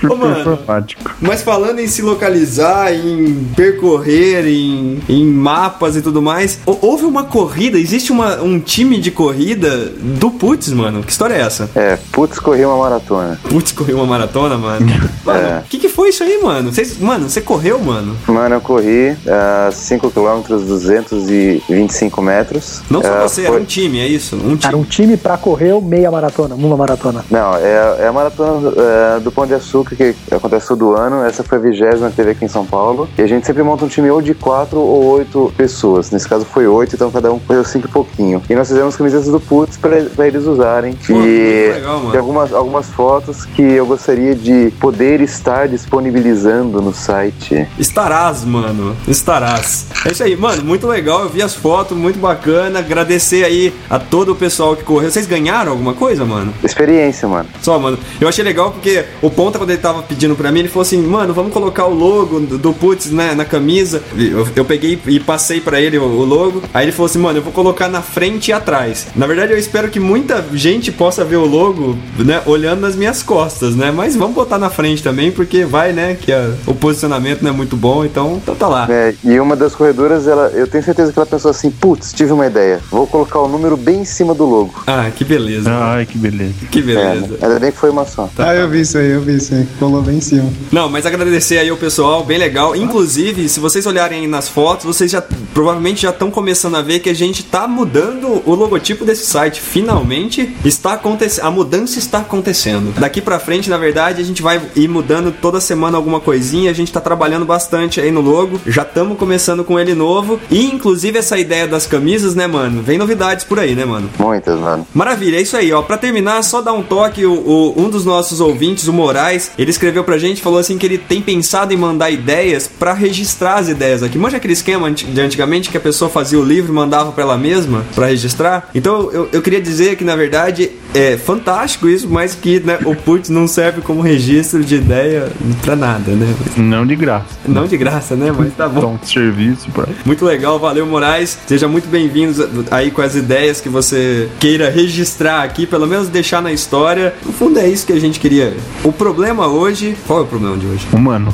Por, Ô, mano. informático. Mas falando em se localizar, em percorrer, em, em mapas e tudo mais, hou- houve uma corrida, existe uma, um time de corrida do Putz, mano. Que história é essa? É, putz, corri uma maratona. Putz, correu uma maratona, mano. Mano, É. o que, que foi isso aí, mano? Cês- mano, você correu, mano? Mano, eu corri uh, 5 km, 225 metros. Não só Ah, você, foi- era um time, é isso? Um time. Era um time pra correr meia maratona, uma maratona. Não, é, é a maratona eh, do Pão de Açúcar que acontece todo ano. Essa foi a vigésima que teve aqui em São Paulo. E a gente sempre monta um time ou de quatro ou oito pessoas. Nesse caso foi oito, então cada um correu cinco e pouquinho. E nós fizemos camisetas do Putz pra, pra eles usarem. Pô, e legal, mano. tem algumas, algumas fotos que eu gostaria de poder estar disponibilizando no site. Estarás, mano. Estarás. É isso aí, mano. Muito legal. Eu vi as fotos, muito bacana. Agradecer aí a todo o pessoal que correu. Vocês ganharam alguma coisa, mano? Experiência, mano. Só, mano. Eu achei legal porque o Ponta, quando ele tava pedindo pra mim, ele falou assim: mano, vamos colocar o logo do, Putz né, na camisa. Eu, eu peguei e passei pra ele o, o logo. Aí ele falou assim: mano, eu vou colocar na frente e atrás. Na verdade, eu espero que muita gente possa ver o logo, né, olhando nas minhas costas, né? Mas vamos botar na frente também, porque vai, né, que a- o posicionamento não é muito bom, então, então tá lá. É, e uma das corredoras, ela, eu tenho certeza que ela pensou assim: putz, tive uma ideia. Vou colocar o número bem em cima do logo. Ah, que beleza. Ai, que beleza. Que É, beleza. ainda bem que foi uma só. Ah, eu vi isso aí, eu vi isso aí. Colou bem em cima. Não, mas agradecer aí o pessoal, bem legal. Inclusive, se vocês olharem aí nas fotos, vocês já provavelmente já estão começando a ver que a gente tá mudando o logotipo desse site. Finalmente está acontecendo, a mudança está acontecendo. Daqui pra frente, na verdade, a gente vai ir mudando toda semana alguma coisinha. A gente tá trabalhando bastante aí no logo. Já estamos começando com ele novo e inclusive essa ideia das camisas, né, mano? Vem novidades por aí, né, mano? Muitas, mano. Maravilha, é isso aí, ó. Pra terminar, só dar um toque, o, o- um dos nossos ouvintes, o Moraes, ele escreveu pra gente, falou assim que ele tem pensado em mandar ideias pra registrar as ideias aqui. Manja aquele esquema de antigamente que a pessoa fazia o livro e mandava pra ela mesma pra registrar? Então eu, eu queria dizer que na verdade é fantástico isso, mas que né, o Putz não serve como registro de ideia pra nada, né? Não de graça. Não de graça, né? Mas tá bom. Então, serviço pra. Muito legal, valeu Moraes. Seja muito bem-vindos aí com as ideias que você queira registrar aqui, pelo menos deixar na história. No fundo é isso que a gente queria. O problema hoje. Qual é o problema de hoje? Humano.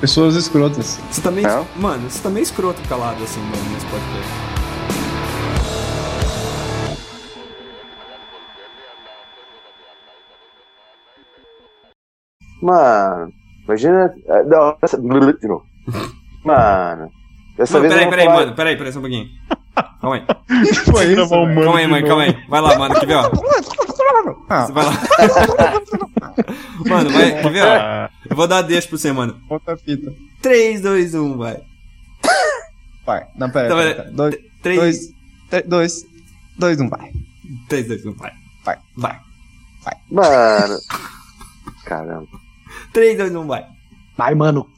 Pessoas escrotas. Você também. Não. Mano, você também é escroto calado assim, mano, nesse podcast. Mano, imagina. Não, essa... de novo. Mano. Dessa Mano, vez peraí, peraí, falar- mano, peraí, peraí, só um pouquinho. Calma aí. Foi isso, velho. humano Calma aí, mãe, calma aí. Vai lá, mano, quer ver, ó? Ah, Você vai lá. Mano, vai, quer ver, ó? Eu vou dar deixa pro você, mano. outra fita. 3, 2, 1, vai. Vai. Não, pera, Então, pera, pera. pera. Dois, 3, dois, tre- dois, dois, um, vai. 3, 2, 1, vai. Vai. Vai. Mano. Caramba. 3, 2, 1, vai. Vai, mano.